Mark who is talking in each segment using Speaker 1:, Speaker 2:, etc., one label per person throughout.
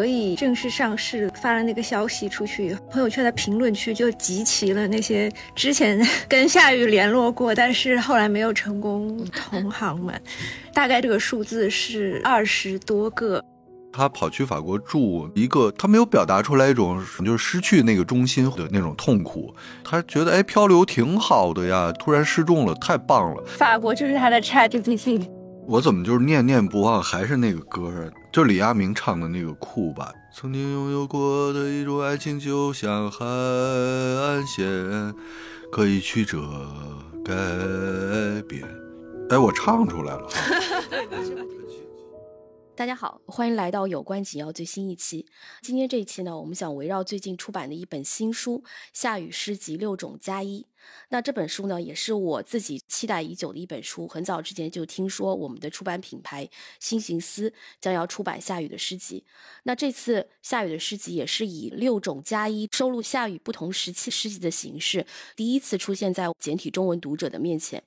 Speaker 1: 所以正式上市发了那个消息出去，朋友圈的评论区就集齐了那些之前跟夏雨联络过，但是后来没有成功同行们，大概这个数字是二十多个。
Speaker 2: 他跑去法国住一个，他没有表达出来一种就是失去那个中心的那种痛苦，他觉得哎漂流挺好的呀，突然失重了，太棒了。
Speaker 1: 法国就是他的 ChatGPT。
Speaker 2: 我怎么就是念念不忘，还是那个歌，就李亚明唱的那个酷吧。曾经拥有过的一种爱情，就像海岸线，可以曲折改变。哎，我唱出来了。
Speaker 3: 大家好，欢迎来到有关紧要最新一期。今天这一期呢，我们想围绕最近出版的一本新书《夏雨诗集六种加一》。那这本书呢，也是我自己期待已久的一本书。很早之前就听说我们的出版品牌新行思将要出版夏雨的诗集。那这次夏雨的诗集也是以六种加一收录夏雨不同时期诗集的形式，第一次出现在简体中文读者的面前。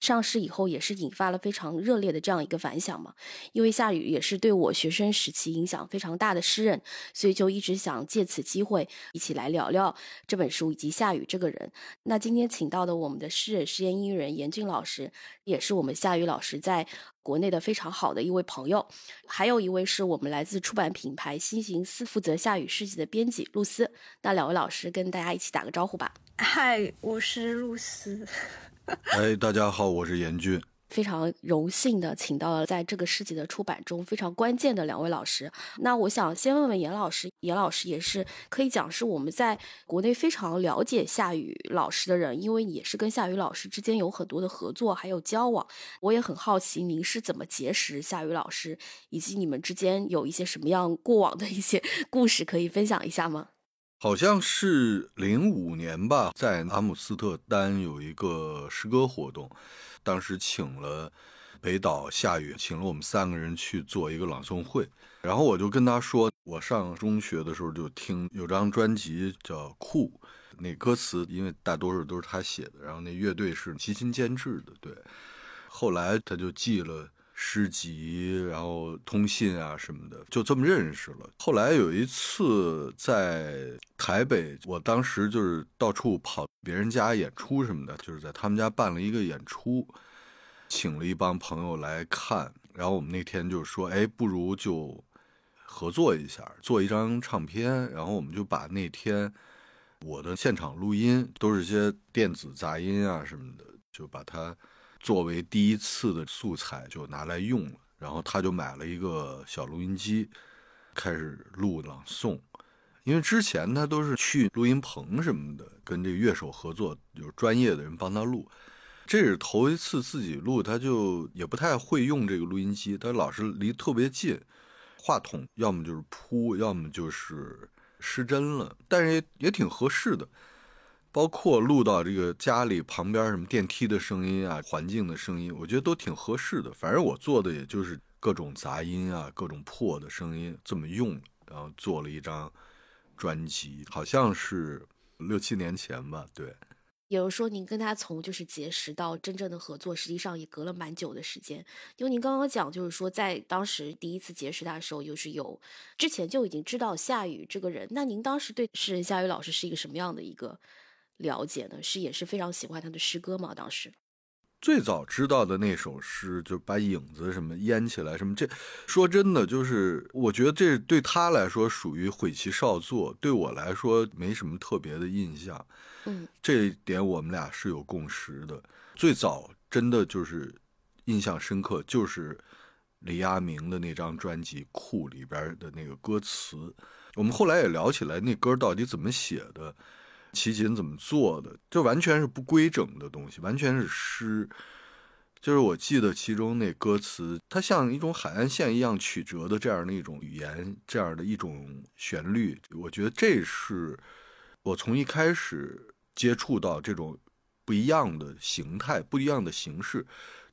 Speaker 3: 上市以后也是引发了非常热烈的这样一个反响嘛。因为夏雨也是对我学生时期影响非常大的诗人，所以就一直想借此机会一起来聊聊这本书以及夏雨这个人。那今天天请到的我们的诗人、实验音乐人严俊老师，也是我们夏雨老师在国内的非常好的一位朋友。还有一位是我们来自出版品牌新行思负责夏雨诗集的编辑露丝。那两位老师跟大家一起打个招呼吧。
Speaker 1: 嗨，我是露丝。
Speaker 2: 哎，大家好，我是严俊。
Speaker 3: 非常荣幸的请到了在这个诗集的出版中非常关键的两位老师。那我想先问问严老师，严老师也是可以讲是我们在国内非常了解夏雨老师的人，因为也是跟夏雨老师之间有很多的合作还有交往。我也很好奇您是怎么结识夏雨老师，以及你们之间有一些什么样过往的一些 故事可以分享一下吗？
Speaker 2: 好像是零五年吧，在阿姆斯特丹有一个诗歌活动。当时请了北岛夏雨，请了我们三个人去做一个朗诵会。然后我就跟他说，我上中学的时候就听有张专辑叫《酷》，那歌词因为大多数都是他写的，然后那乐队是齐秦监制的。对，后来他就寄了诗集，然后通信啊什么的，就这么认识了。后来有一次在台北，我当时就是到处跑。别人家演出什么的，就是在他们家办了一个演出，请了一帮朋友来看。然后我们那天就说：“哎，不如就合作一下，做一张唱片。”然后我们就把那天我的现场录音，都是些电子杂音啊什么的，就把它作为第一次的素材就拿来用了。然后他就买了一个小录音机，开始录朗诵。因为之前他都是去录音棚什么的，跟这乐手合作，有专业的人帮他录。这是头一次自己录，他就也不太会用这个录音机，他老是离特别近，话筒要么就是扑，要么就是失真了。但是也也挺合适的，包括录到这个家里旁边什么电梯的声音啊、环境的声音，我觉得都挺合适的。反正我做的也就是各种杂音啊、各种破的声音这么用，然后做了一张。专辑好像是六七年前吧，对。
Speaker 3: 也就是说，您跟他从就是结识到真正的合作，实际上也隔了蛮久的时间。因为您刚刚讲，就是说在当时第一次结识他的时候，就是有之前就已经知道夏雨这个人。那您当时对诗人夏雨老师是一个什么样的一个了解呢？是也是非常喜欢他的诗歌吗？当时？
Speaker 2: 最早知道的那首诗，就把影子什么淹起来什么，这说真的，就是我觉得这对他来说属于毁其少作，对我来说没什么特别的印象。
Speaker 3: 嗯，
Speaker 2: 这一点我们俩是有共识的。最早真的就是印象深刻，就是李亚明的那张专辑《库》里边的那个歌词。我们后来也聊起来，那歌到底怎么写的。齐秦怎么做的？就完全是不规整的东西，完全是诗。就是我记得其中那歌词，它像一种海岸线一样曲折的这样的一种语言，这样的一种旋律。我觉得这是我从一开始接触到这种不一样的形态、不一样的形式。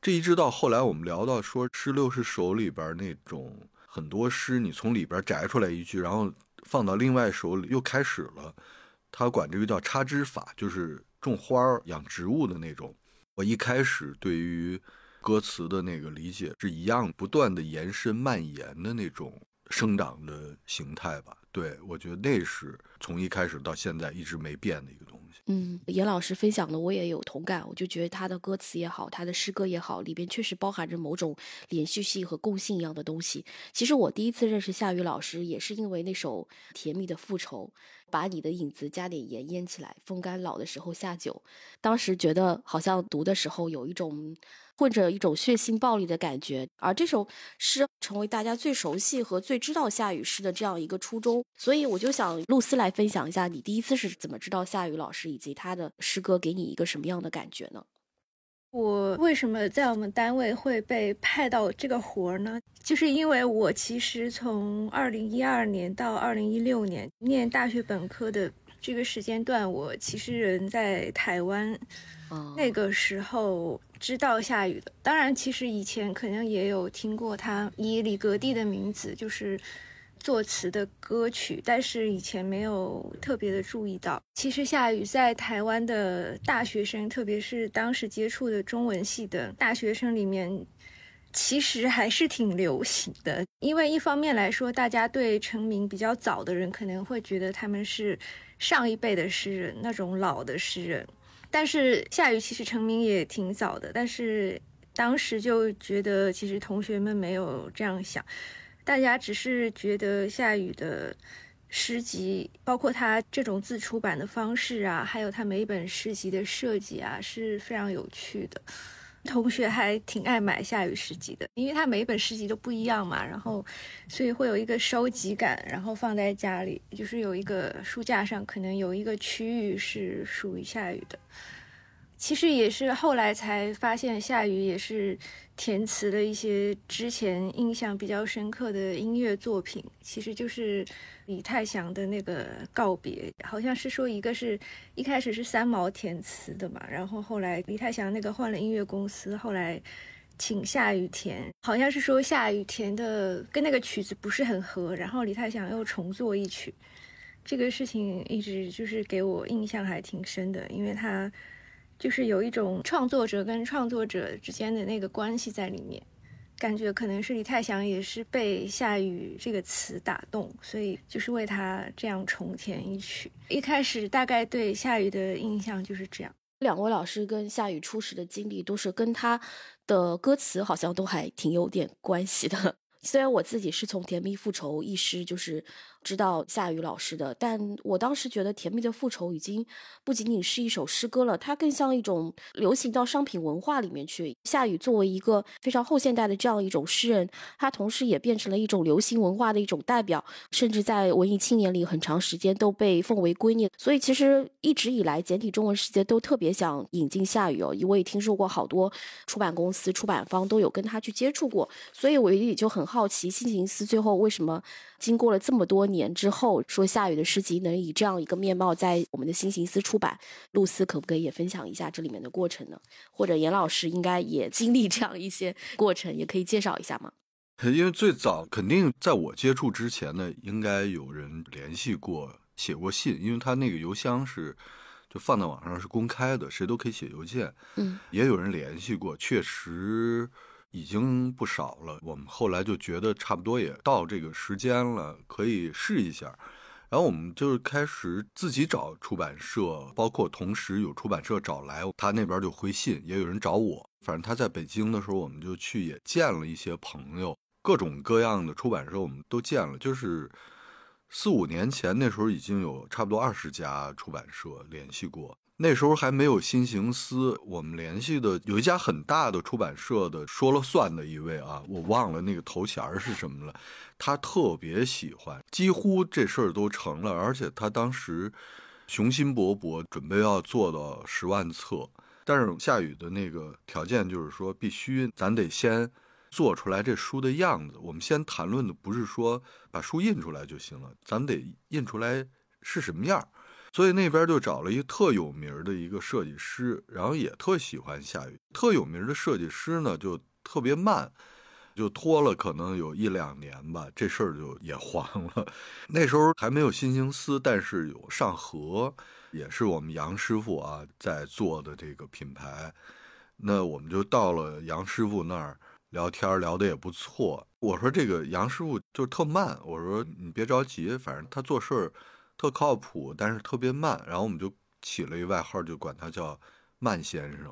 Speaker 2: 这一直到后来我们聊到说诗六十首里边那种很多诗，你从里边摘出来一句，然后放到另外手里又开始了。他管这个叫插枝法，就是种花儿、养植物的那种。我一开始对于歌词的那个理解是一样，不断的延伸、蔓延的那种生长的形态吧。对我觉得那是从一开始到现在一直没变的一个东西。
Speaker 3: 嗯，严老师分享的我也有同感，我就觉得他的歌词也好，他的诗歌也好，里边确实包含着某种连续性和共性一样的东西。其实我第一次认识夏雨老师，也是因为那首《甜蜜的复仇》，把你的影子加点盐腌起来，风干老的时候下酒。当时觉得好像读的时候有一种。混着一种血腥暴力的感觉，而这首诗成为大家最熟悉和最知道夏雨诗的这样一个初衷，所以我就想露丝来分享一下，你第一次是怎么知道夏雨老师以及他的诗歌给你一个什么样的感觉呢？
Speaker 1: 我为什么在我们单位会被派到这个活儿呢？就是因为我其实从二零一二年到二零一六年念大学本科的这个时间段，我其实人在台湾，那个时候。知道夏雨的，当然，其实以前可能也有听过他以李格弟的名字就是作词的歌曲，但是以前没有特别的注意到。其实夏雨在台湾的大学生，特别是当时接触的中文系的大学生里面，其实还是挺流行的。因为一方面来说，大家对成名比较早的人可能会觉得他们是上一辈的诗人，那种老的诗人。但是夏雨其实成名也挺早的，但是当时就觉得其实同学们没有这样想，大家只是觉得夏雨的诗集，包括他这种自出版的方式啊，还有他每一本诗集的设计啊，是非常有趣的。同学还挺爱买夏雨诗集的，因为他每一本诗集都不一样嘛，然后所以会有一个收集感，然后放在家里，就是有一个书架上，可能有一个区域是属于夏雨的。其实也是后来才发现，夏雨也是填词的一些之前印象比较深刻的音乐作品，其实就是李泰祥的那个告别，好像是说一个是一开始是三毛填词的嘛，然后后来李泰祥那个换了音乐公司，后来请夏雨填，好像是说夏雨填的跟那个曲子不是很合，然后李泰祥又重做一曲，这个事情一直就是给我印象还挺深的，因为他。就是有一种创作者跟创作者之间的那个关系在里面，感觉可能是李泰祥也是被夏雨这个词打动，所以就是为他这样重填一曲。一开始大概对夏雨的印象就是这样。
Speaker 3: 两位老师跟夏雨初识的经历都是跟他的歌词好像都还挺有点关系的。虽然我自己是从《甜蜜复仇》一诗就是。知道夏雨老师的，但我当时觉得《甜蜜的复仇》已经不仅仅是一首诗歌了，它更像一种流行到商品文化里面去。夏雨作为一个非常后现代的这样一种诗人，他同时也变成了一种流行文化的一种代表，甚至在文艺青年里很长时间都被奉为圭臬。所以其实一直以来，简体中文世界都特别想引进夏雨哦，因为听说过好多出版公司、出版方都有跟他去接触过，所以我也就很好奇，新行思最后为什么？经过了这么多年之后，说夏雨的诗集能以这样一个面貌在我们的新形思出版，露丝可不可以也分享一下这里面的过程呢？或者严老师应该也经历这样一些过程，也可以介绍一下吗？
Speaker 2: 因为最早肯定在我接触之前呢，应该有人联系过、写过信，因为他那个邮箱是就放在网上是公开的，谁都可以写邮件。
Speaker 3: 嗯，
Speaker 2: 也有人联系过，确实。已经不少了，我们后来就觉得差不多也到这个时间了，可以试一下。然后我们就开始自己找出版社，包括同时有出版社找来，他那边就回信，也有人找我。反正他在北京的时候，我们就去也见了一些朋友，各种各样的出版社我们都见了。就是四五年前那时候，已经有差不多二十家出版社联系过。那时候还没有新行思，我们联系的有一家很大的出版社的说了算的一位啊，我忘了那个头衔是什么了。他特别喜欢，几乎这事儿都成了，而且他当时雄心勃勃，准备要做到十万册。但是夏雨的那个条件就是说，必须咱得先做出来这书的样子。我们先谈论的不是说把书印出来就行了，咱得印出来是什么样。所以那边就找了一个特有名的一个设计师，然后也特喜欢夏雨。特有名的设计师呢，就特别慢，就拖了可能有一两年吧，这事儿就也黄了。那时候还没有新兴思，但是有上河，也是我们杨师傅啊在做的这个品牌。那我们就到了杨师傅那儿聊天聊得也不错。我说这个杨师傅就特慢，我说你别着急，反正他做事儿特靠谱，但是特别慢。然后我们就起了一个外号，就管他叫慢先生，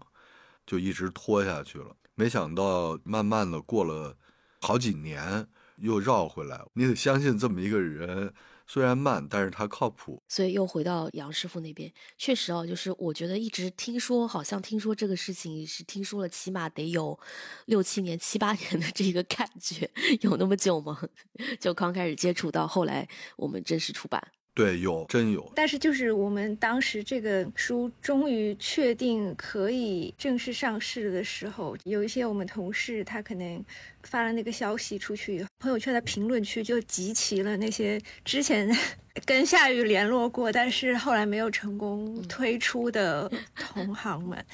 Speaker 2: 就一直拖下去了。没想到慢慢的过了好几年，又绕回来。你得相信这么一个人。虽然慢，但是他靠谱。
Speaker 3: 所以又回到杨师傅那边，确实哦，就是我觉得一直听说，好像听说这个事情是听说了，起码得有六七年、七八年的这个感觉，有那么久吗？就刚开始接触到后来我们正式出版。
Speaker 2: 对，有真有，
Speaker 1: 但是就是我们当时这个书终于确定可以正式上市的时候，有一些我们同事他可能发了那个消息出去，朋友圈的评论区就集齐了那些之前 跟夏雨联络过，但是后来没有成功推出的同行们。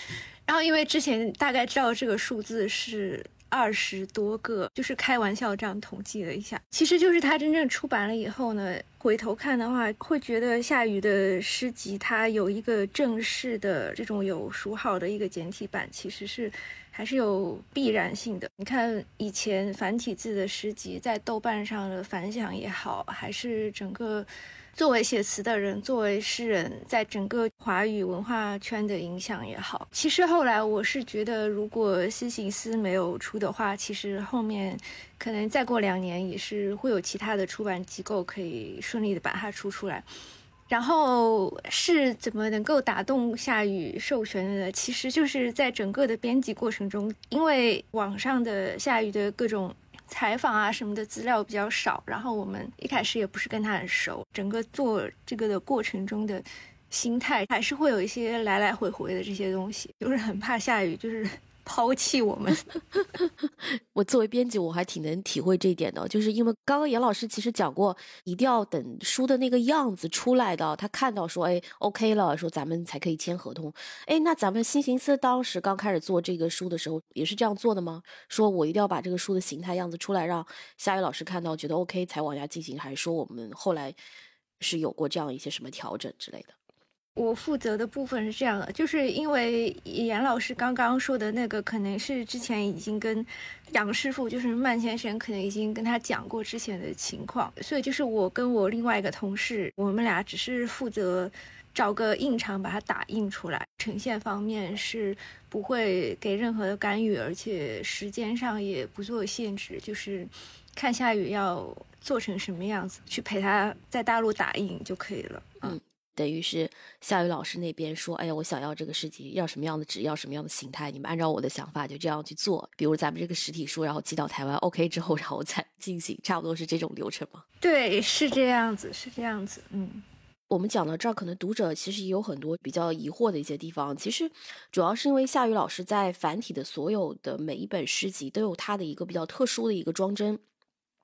Speaker 1: 然后因为之前大概知道这个数字是。二十多个，就是开玩笑这样统计了一下，其实就是他真正出版了以后呢，回头看的话，会觉得夏雨的诗集它有一个正式的这种有书号的一个简体版，其实是还是有必然性的。你看以前繁体字的诗集在豆瓣上的反响也好，还是整个。作为写词的人，作为诗人，在整个华语文化圈的影响也好，其实后来我是觉得，如果西行思没有出的话，其实后面可能再过两年也是会有其他的出版机构可以顺利的把它出出来。然后是怎么能够打动夏雨授权的呢？其实就是在整个的编辑过程中，因为网上的夏雨的各种。采访啊什么的资料比较少，然后我们一开始也不是跟他很熟，整个做这个的过程中的心态还是会有一些来来回回的这些东西，就是很怕下雨，就是。抛弃我们，
Speaker 3: 我作为编辑，我还挺能体会这一点的，就是因为刚刚严老师其实讲过，一定要等书的那个样子出来的，他看到说，哎，OK 了，说咱们才可以签合同。哎，那咱们新行思当时刚开始做这个书的时候，也是这样做的吗？说我一定要把这个书的形态样子出来，让夏雨老师看到，觉得 OK 才往下进行，还是说我们后来是有过这样一些什么调整之类的？
Speaker 1: 我负责的部分是这样的，就是因为严老师刚刚说的那个，可能是之前已经跟杨师傅，就是曼先生，可能已经跟他讲过之前的情况，所以就是我跟我另外一个同事，我们俩只是负责找个印厂把它打印出来，呈现方面是不会给任何的干预，而且时间上也不做限制，就是看下雨要做成什么样子，去陪他在大陆打印就可以了。嗯。
Speaker 3: 等于是夏雨老师那边说：“哎呀，我想要这个事情，要什么样的纸，要什么样的形态，你们按照我的想法就这样去做。比如咱们这个实体书，然后寄到台湾，OK 之后，然后再 进行，差不多是这种流程吗？”
Speaker 1: 对，是这样子，是这样子。嗯，
Speaker 3: 我们讲到这儿，可能读者其实也有很多比较疑惑的一些地方。其实主要是因为夏雨老师在繁体的所有的每一本诗集都有他的一个比较特殊的一个装帧。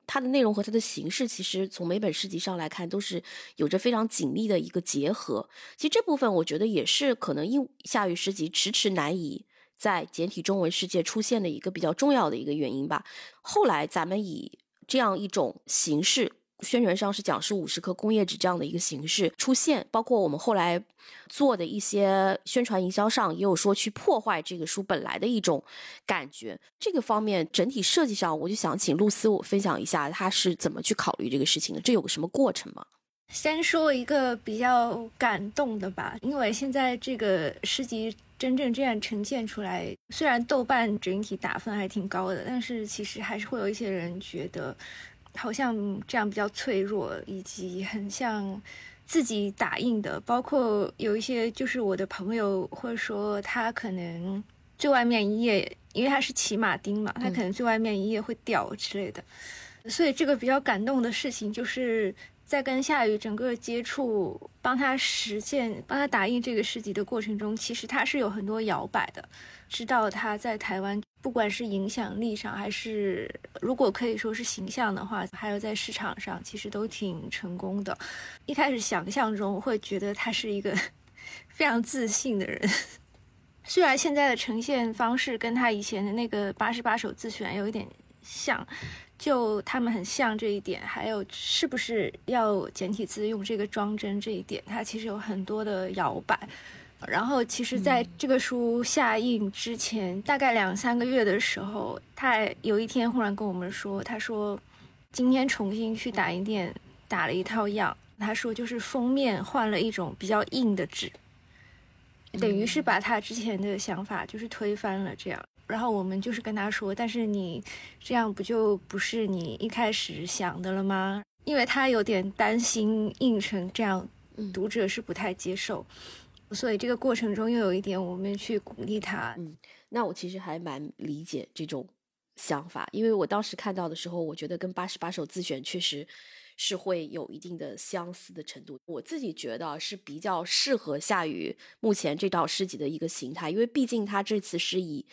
Speaker 3: 它的内容和它的形式，其实从每本诗集上来看，都是有着非常紧密的一个结合。其实这部分，我觉得也是可能因夏雨诗集迟迟难以在简体中文世界出现的一个比较重要的一个原因吧。后来咱们以这样一种形式。宣传上是讲是五十克工业纸这样的一个形式出现，包括我们后来做的一些宣传营销上也有说去破坏这个书本来的一种感觉。这个方面整体设计上，我就想请露丝我分享一下他是怎么去考虑这个事情的，这有个什么过程吗？
Speaker 1: 先说一个比较感动的吧，因为现在这个诗集真正这样呈现出来，虽然豆瓣整体打分还挺高的，但是其实还是会有一些人觉得。好像这样比较脆弱，以及很像自己打印的，包括有一些就是我的朋友，或者说他可能最外面一页，因为他是骑马丁嘛，他可能最外面一页会掉之类的，所以这个比较感动的事情，就是在跟夏雨整个接触，帮他实现、帮他打印这个诗集的过程中，其实他是有很多摇摆的，知道他在台湾。不管是影响力上，还是如果可以说是形象的话，还有在市场上，其实都挺成功的。一开始想象中会觉得他是一个 非常自信的人，虽然现在的呈现方式跟他以前的那个八十八首自选有一点像，就他们很像这一点，还有是不是要简体字用这个装帧这一点，它其实有很多的摇摆。然后其实在这个书下映之前，大概两三个月的时候，他有一天忽然跟我们说，他说今天重新去打印店打了一套样，他说就是封面换了一种比较硬的纸，等于是把他之前的想法就是推翻了这样。然后我们就是跟他说，但是你这样不就不是你一开始想的了吗？因为他有点担心印成这样，读者是不太接受，所以这个过程中又有一点我们去鼓励他。
Speaker 3: 嗯，那我其实还蛮理解这种想法，因为我当时看到的时候，我觉得跟八十八首自选确实是会有一定的相似的程度。我自己觉得是比较适合夏雨目前这套诗集的一个形态，因为毕竟他这次是以。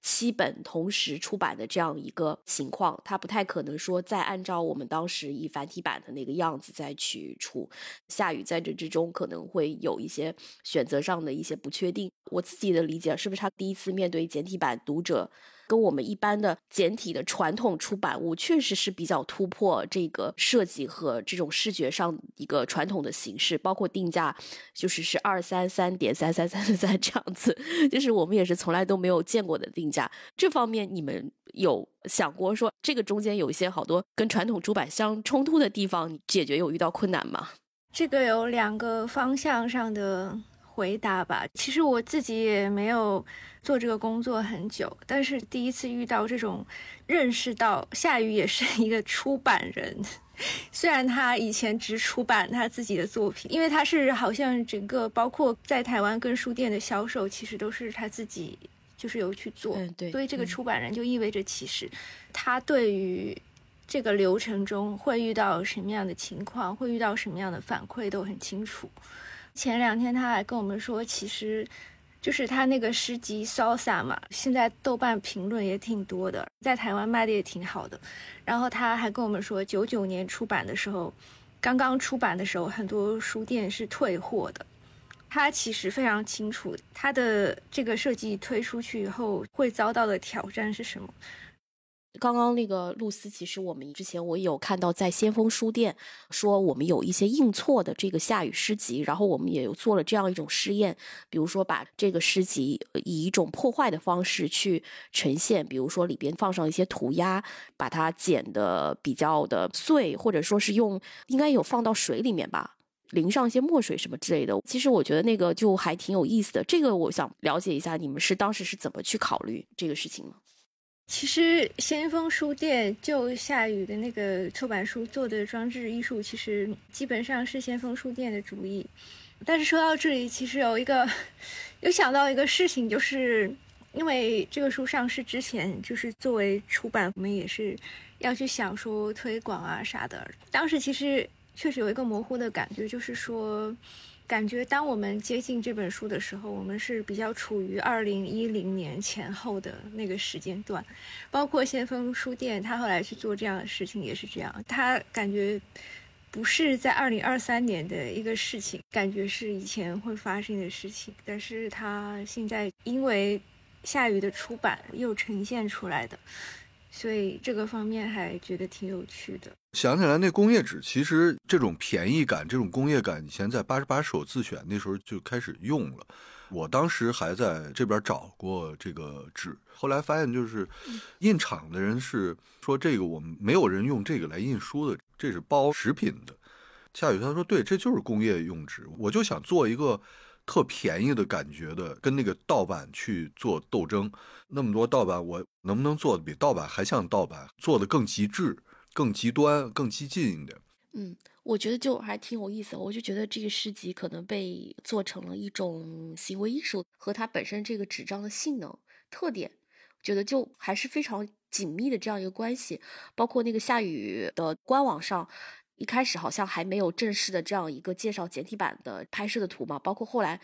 Speaker 3: 七本同时出版的这样一个情况，它不太可能说再按照我们当时以繁体版的那个样子再去出。夏雨在这之中可能会有一些选择上的一些不确定。我自己的理解是不是他第一次面对简体版读者？跟我们一般的简体的传统出版物确实是比较突破这个设计和这种视觉上一个传统的形式，包括定价就是是二三三点三三三三三这样子，就是我们也是从来都没有见过的定价。这方面你们有想过说这个中间有一些好多跟传统出版相冲突的地方，解决有遇到困难吗？
Speaker 1: 这个有两个方向上的。回答吧。其实我自己也没有做这个工作很久，但是第一次遇到这种，认识到夏雨也是一个出版人。虽然他以前只出版他自己的作品，因为他是好像整个包括在台湾跟书店的销售，其实都是他自己就是有去做。
Speaker 3: 嗯，对。
Speaker 1: 所以这个出版人就意味着，其实他对于这个流程中会遇到什么样的情况，会遇到什么样的反馈都很清楚。前两天他还跟我们说，其实就是他那个诗集《Salsa》嘛，现在豆瓣评论也挺多的，在台湾卖的也挺好的。然后他还跟我们说，九九年出版的时候，刚刚出版的时候，很多书店是退货的。他其实非常清楚，他的这个设计推出去以后会遭到的挑战是什么。
Speaker 3: 刚刚那个露丝，其实我们之前我有看到在先锋书店说我们有一些印错的这个夏雨诗集，然后我们也有做了这样一种试验，比如说把这个诗集以一种破坏的方式去呈现，比如说里边放上一些涂鸦，把它剪的比较的碎，或者说是用应该有放到水里面吧，淋上一些墨水什么之类的。其实我觉得那个就还挺有意思的，这个我想了解一下你们是当时是怎么去考虑这个事情呢？
Speaker 1: 其实先锋书店就夏雨的那个出版书做的装置艺术，其实基本上是先锋书店的主意。但是说到这里，其实有一个有想到一个事情，就是因为这个书上市之前，就是作为出版，我们也是要去想说推广啊啥的。当时其实确实有一个模糊的感觉，就是说。感觉当我们接近这本书的时候，我们是比较处于二零一零年前后的那个时间段，包括先锋书店，他后来去做这样的事情也是这样。他感觉不是在二零二三年的一个事情，感觉是以前会发生的事情，但是他现在因为夏雨的出版又呈现出来的。所以这个方面还觉得挺有趣的。
Speaker 2: 想起来，那工业纸其实这种便宜感、这种工业感，以前在八十八首自选那时候就开始用了。我当时还在这边找过这个纸，后来发现就是印厂的人是说这个我们没有人用这个来印书的，这是包食品的。夏雨他说对，这就是工业用纸，我就想做一个。特便宜的感觉的，跟那个盗版去做斗争，那么多盗版，我能不能做的比盗版还像盗版，做的更极致、更极端、更激进一点？
Speaker 3: 嗯，我觉得就还挺有意思。我就觉得这个诗集可能被做成了一种行为艺术，和它本身这个纸张的性能特点，觉得就还是非常紧密的这样一个关系。包括那个夏雨的官网上。一开始好像还没有正式的这样一个介绍简体版的拍摄的图嘛，包括后来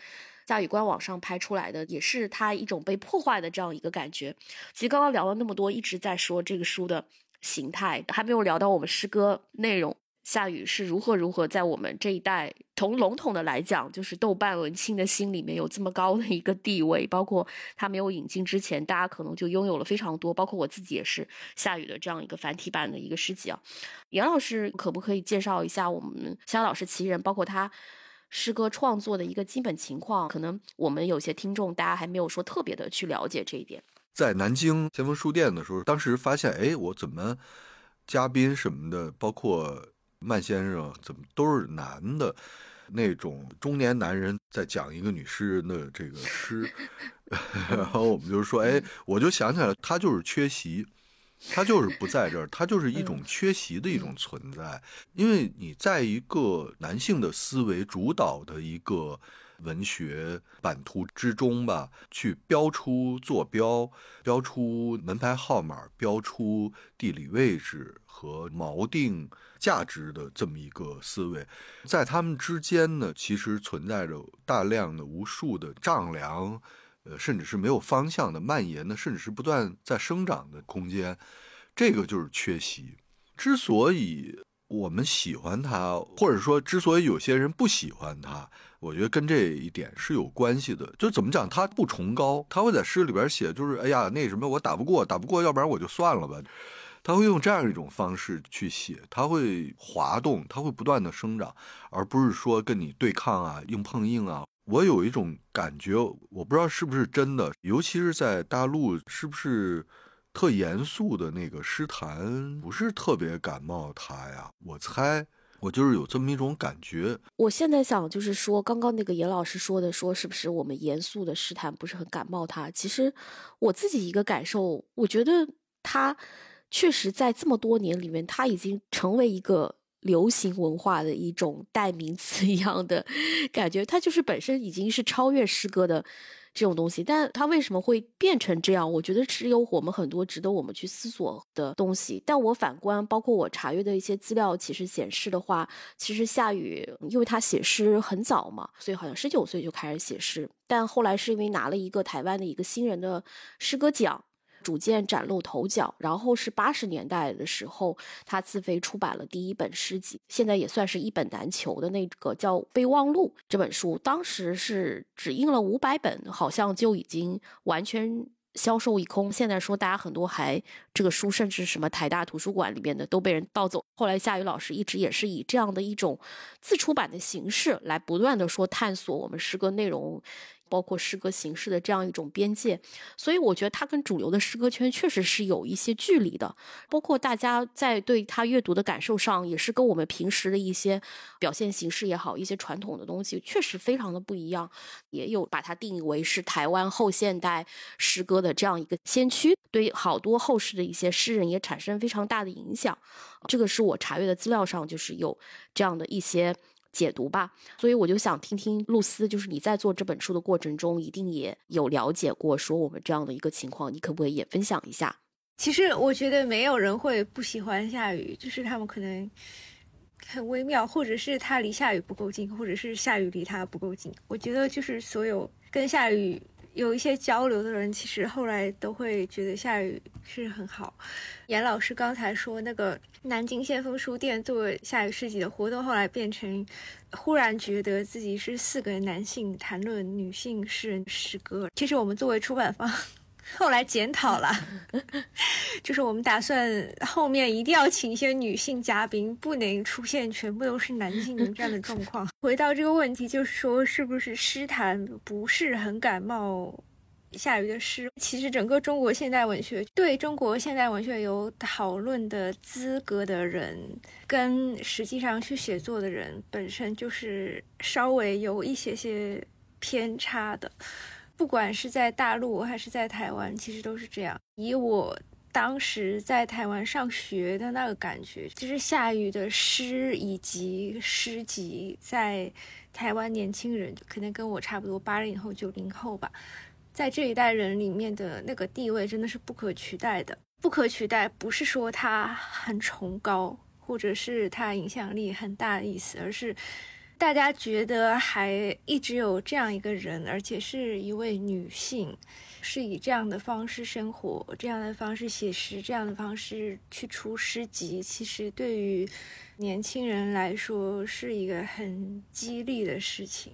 Speaker 3: 夏雨官网上拍出来的，也是他一种被破坏的这样一个感觉。其实刚刚聊了那么多，一直在说这个书的形态，还没有聊到我们诗歌内容。夏雨是如何如何在我们这一代，从笼统的来讲，就是豆瓣文青的心里面有这么高的一个地位。包括他没有引进之前，大家可能就拥有了非常多，包括我自己也是夏雨的这样一个繁体版的一个诗集啊。严老师可不可以介绍一下我们夏老师其人，包括他诗歌创作的一个基本情况，可能我们有些听众大家还没有说特别的去了解这一点。
Speaker 2: 在南京先锋书店的时候，当时发现，哎，我怎么嘉宾什么的，包括曼先生，怎么都是男的？那种中年男人在讲一个女诗人的这个诗，然后我们就说，哎，我就想起来，他就是缺席，他就是不在这儿，他就是一种缺席的一种存在。因为你在一个男性的思维主导的一个文学版图之中吧，去标出坐标，标出门牌号码，标出地理位置和锚定。价值的这么一个思维，在他们之间呢，其实存在着大量的、无数的丈量，呃，甚至是没有方向的蔓延的，甚至是不断在生长的空间。这个就是缺席。之所以我们喜欢他，或者说之所以有些人不喜欢他，我觉得跟这一点是有关系的。就怎么讲，他不崇高，他会在诗里边写，就是哎呀，那什么，我打不过，打不过，要不然我就算了吧。他会用这样一种方式去写，他会滑动，他会不断的生长，而不是说跟你对抗啊，硬碰硬啊。我有一种感觉，我不知道是不是真的，尤其是在大陆，是不是特严肃的那个诗坛不是特别感冒他呀？我猜，我就是有这么一种感觉。
Speaker 3: 我现在想就是说，刚刚那个严老师说的，说是不是我们严肃的试探不是很感冒他？其实我自己一个感受，我觉得他。确实，在这么多年里面，他已经成为一个流行文化的一种代名词一样的感觉。它就是本身已经是超越诗歌的这种东西，但它为什么会变成这样？我觉得是有我们很多值得我们去思索的东西。但我反观，包括我查阅的一些资料，其实显示的话，其实夏雨，因为他写诗很早嘛，所以好像十九岁就开始写诗，但后来是因为拿了一个台湾的一个新人的诗歌奖。逐渐崭露头角，然后是八十年代的时候，他自费出版了第一本诗集，现在也算是一本难求的那个叫《备忘录》这本书，当时是只印了五百本，好像就已经完全销售一空。现在说大家很多还这个书，甚至什么台大图书馆里面的都被人盗走。后来夏雨老师一直也是以这样的一种自出版的形式来不断的说探索我们诗歌内容。包括诗歌形式的这样一种边界，所以我觉得他跟主流的诗歌圈确实是有一些距离的。包括大家在对他阅读的感受上，也是跟我们平时的一些表现形式也好，一些传统的东西，确实非常的不一样。也有把它定义为是台湾后现代诗歌的这样一个先驱，对好多后世的一些诗人也产生非常大的影响。这个是我查阅的资料上就是有这样的一些。解读吧，所以我就想听听露丝，就是你在做这本书的过程中，一定也有了解过说我们这样的一个情况，你可不可以也分享一下？
Speaker 1: 其实我觉得没有人会不喜欢下雨，就是他们可能很微妙，或者是他离下雨不够近，或者是下雨离他不够近。我觉得就是所有跟下雨。有一些交流的人，其实后来都会觉得下雨是很好。严老师刚才说那个南京先锋书店做下一个世纪的活动，后来变成忽然觉得自己是四个男性谈论女性诗人诗歌。其实我们作为出版方。后来检讨了，就是我们打算后面一定要请一些女性嘉宾，不能出现全部都是男性这样的状况。回到这个问题，就是说是不是诗坛不是很感冒夏雨的诗？其实整个中国现代文学对中国现代文学有讨论的资格的人，跟实际上去写作的人本身就是稍微有一些些偏差的。不管是在大陆还是在台湾，其实都是这样。以我当时在台湾上学的那个感觉，其实夏雨的诗以及诗集，在台湾年轻人可能跟我差不多，八零后、九零后吧，在这一代人里面的那个地位真的是不可取代的。不可取代不是说他很崇高，或者是他影响力很大的意思，而是。大家觉得还一直有这样一个人，而且是一位女性，是以这样的方式生活，这样的方式写诗，这样的方式去出诗集，其实对于年轻人来说是一个很激励的事情。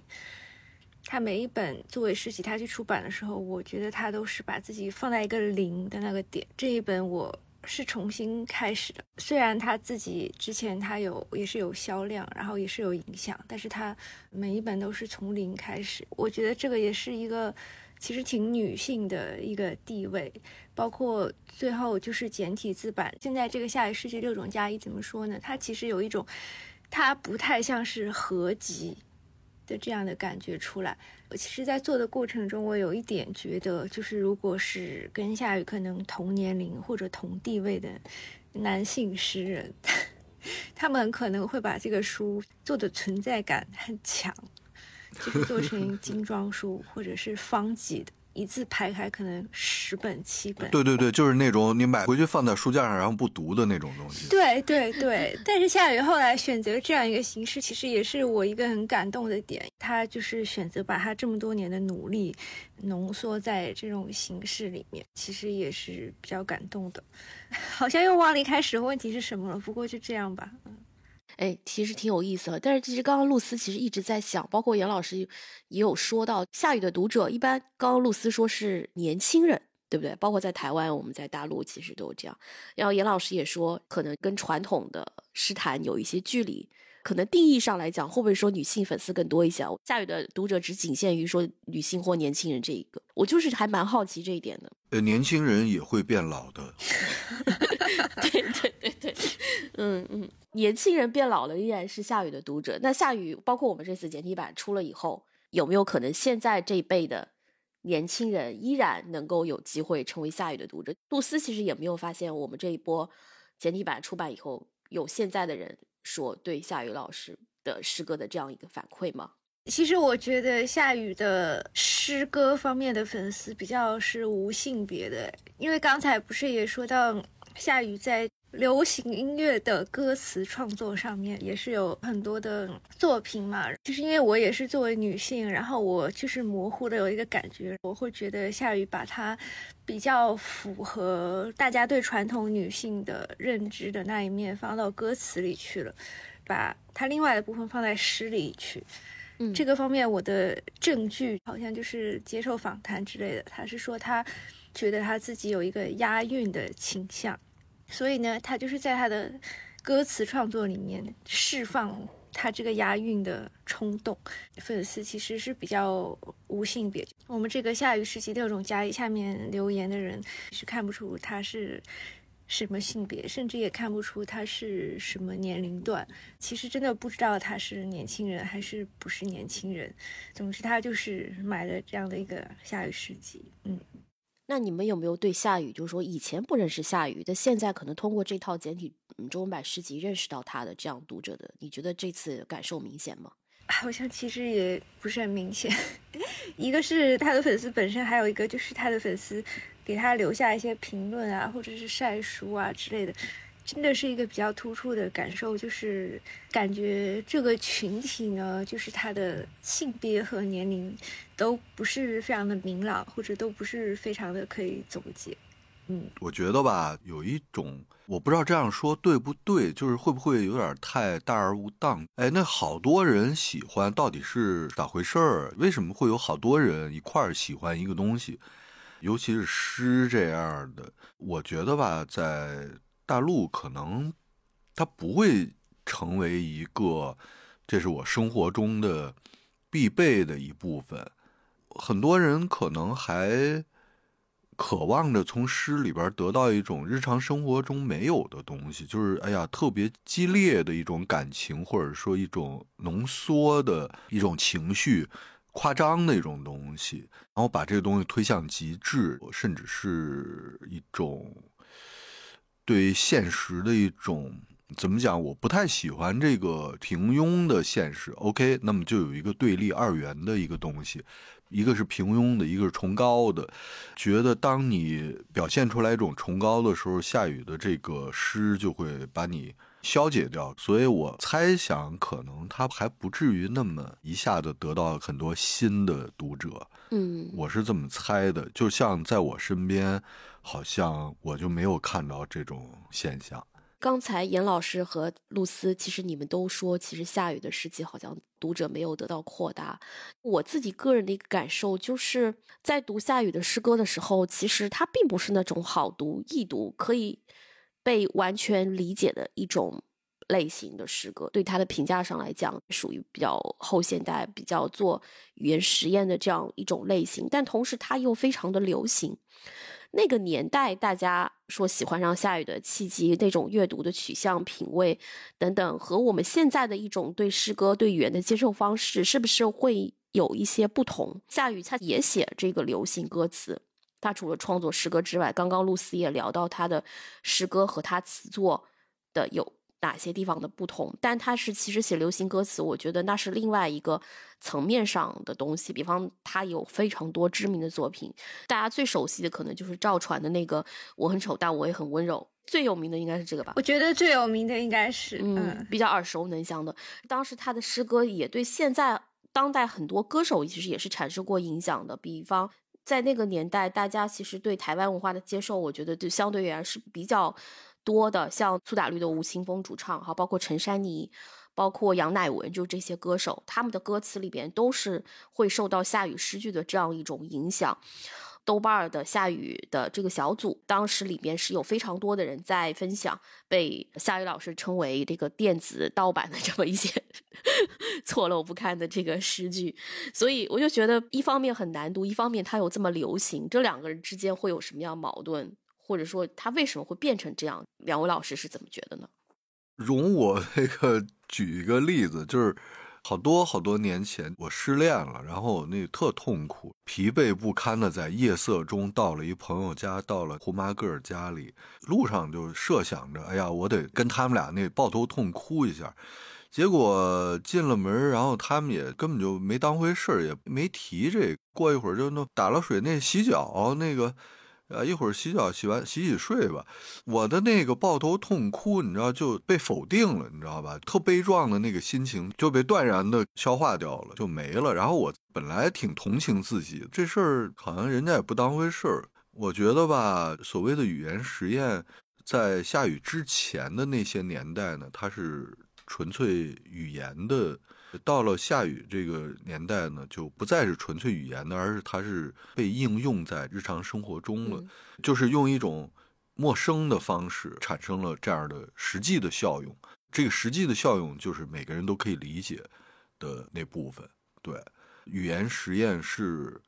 Speaker 1: 他每一本作为诗集，他去出版的时候，我觉得他都是把自己放在一个零的那个点。这一本我是重新开始的。虽然他自己之前他有也是有销量，然后也是有影响，但是他每一本都是从零开始。我觉得这个也是一个其实挺女性的一个地位。包括最后就是简体字版，现在这个《下一世纪六种加一》怎么说呢？它其实有一种，它不太像是合集的这样的感觉出来。我其实，在做的过程中，我有一点觉得，就是如果是跟夏雨可能同年龄或者同地位的男性诗人，他们可能会把这个书做的存在感很强，就是做成 精装书或者是方几的。一字排开，可能十本七本。
Speaker 2: 对对对，就是那种你买回去放在书架上，然后不读的那种东西。
Speaker 1: 对对对，但是夏雨后来选择这样一个形式，其实也是我一个很感动的点。他就是选择把他这么多年的努力浓缩在这种形式里面，其实也是比较感动的。好像又忘了一开始的问题是什么了，不过就这样吧。嗯。
Speaker 3: 哎，其实挺有意思的。但是其实刚刚露丝其实一直在想，包括严老师也有说到，下雨的读者一般，刚刚露丝说是年轻人，对不对？包括在台湾，我们在大陆其实都这样。然后严老师也说，可能跟传统的诗坛有一些距离，可能定义上来讲，会不会说女性粉丝更多一些？夏雨的读者只仅限于说女性或年轻人这一个，我就是还蛮好奇这一点的。
Speaker 2: 呃，年轻人也会变老的。
Speaker 3: 对对对对，嗯嗯。年轻人变老了，依然是夏雨的读者。那夏雨，包括我们这次简体版出了以后，有没有可能现在这一辈的年轻人依然能够有机会成为夏雨的读者？杜斯其实也没有发现，我们这一波简体版出版以后，有现在的人说对夏雨老师的诗歌的这样一个反馈吗？
Speaker 1: 其实我觉得夏雨的诗歌方面的粉丝比较是无性别的，因为刚才不是也说到夏雨在。流行音乐的歌词创作上面也是有很多的作品嘛，就是因为我也是作为女性，然后我就是模糊的有一个感觉，我会觉得夏雨把它比较符合大家对传统女性的认知的那一面放到歌词里去了，把它另外的部分放在诗里去。嗯，这个方面我的证据好像就是接受访谈之类的，他是说他觉得他自己有一个押韵的倾向。所以呢，他就是在他的歌词创作里面释放他这个押韵的冲动。粉丝其实是比较无性别，我们这个下雨时期六种加一下面留言的人是看不出他是什么性别，甚至也看不出他是什么年龄段。其实真的不知道他是年轻人还是不是年轻人。总之，他就是买了这样的一个下雨诗集，嗯。
Speaker 3: 那你们有没有对夏雨，就是说以前不认识夏雨，但现在可能通过这套简体中文版诗集认识到他的这样读者的？你觉得这次感受明显吗？
Speaker 1: 好像其实也不是很明显。一个是他的粉丝本身，还有一个就是他的粉丝给他留下一些评论啊，或者是晒书啊之类的。真的是一个比较突出的感受，就是感觉这个群体呢，就是他的性别和年龄都不是非常的明朗，或者都不是非常的可以总结。嗯，
Speaker 2: 我觉得吧，有一种我不知道这样说对不对，就是会不会有点太大而无当？哎，那好多人喜欢到底是咋回事儿？为什么会有好多人一块儿喜欢一个东西？尤其是诗这样的，我觉得吧，在。大陆可能它不会成为一个，这是我生活中的必备的一部分。很多人可能还渴望着从诗里边得到一种日常生活中没有的东西，就是哎呀，特别激烈的一种感情，或者说一种浓缩的一种情绪、夸张的一种东西，然后把这个东西推向极致，甚至是一种。对现实的一种怎么讲？我不太喜欢这个平庸的现实。OK，那么就有一个对立二元的一个东西，一个是平庸的，一个是崇高的。觉得当你表现出来一种崇高的时候，下雨的这个诗就会把你消解掉。所以我猜想，可能他还不至于那么一下子得到很多新的读者。
Speaker 3: 嗯，
Speaker 2: 我是这么猜的。就像在我身边。好像我就没有看到这种现象。
Speaker 3: 刚才严老师和露丝，其实你们都说，其实夏雨的事迹好像读者没有得到扩大。我自己个人的一个感受，就是在读夏雨的诗歌的时候，其实它并不是那种好读易读，可以被完全理解的一种类型的诗歌。对他的评价上来讲，属于比较后现代、比较做语言实验的这样一种类型，但同时他又非常的流行。那个年代，大家说喜欢上夏雨的契机，那种阅读的取向、品味等等，和我们现在的一种对诗歌、对语言的接受方式，是不是会有一些不同？夏雨他也写这个流行歌词，他除了创作诗歌之外，刚刚露丝也聊到他的诗歌和他词作的有。哪些地方的不同？但他是其实写流行歌词，我觉得那是另外一个层面上的东西。比方他有非常多知名的作品，大家最熟悉的可能就是赵传的那个“我很丑，但我也很温柔”，最有名的应该是这个吧？
Speaker 1: 我觉得最有名的应该是，嗯，
Speaker 3: 比较耳熟能详的。当时他的诗歌也对现在当代很多歌手其实也是产生过影响的。比方在那个年代，大家其实对台湾文化的接受，我觉得就相对而言是比较。多的像苏打绿的吴青峰主唱哈，包括陈珊妮，包括杨乃文，就这些歌手，他们的歌词里边都是会受到夏雨诗句的这样一种影响。豆瓣的夏雨的这个小组，当时里边是有非常多的人在分享，被夏雨老师称为这个电子盗版的 这么一些 错漏不堪的这个诗句。所以我就觉得，一方面很难读，一方面它又这么流行，这两个人之间会有什么样矛盾？或者说他为什么会变成这样？两位老师是怎么觉得呢？
Speaker 2: 容我 那个举一个例子，就是好多好多年前我失恋了，然后那特痛苦、疲惫不堪的在夜色中到了一朋友家，到了胡麻个儿家里，路上就设想着，哎呀，我得跟他们俩那抱头痛哭一下。结果进了门，然后他们也根本就没当回事，也没提这。过一会儿就弄打了水，那洗脚那个。啊，一会儿洗脚，洗完洗洗睡吧。我的那个抱头痛哭，你知道就被否定了，你知道吧？特悲壮的那个心情就被断然的消化掉了，就没了。然后我本来挺同情自己，这事儿好像人家也不当回事儿。我觉得吧，所谓的语言实验，在下雨之前的那些年代呢，它是纯粹语言的。到了夏雨这个年代呢，就不再是纯粹语言的，而是它是被应用在日常生活中了，就是用一种陌生的方式产生了这样的实际的效用。这个实际的效用就是每个人都可以理解的那部分。对，语言实验是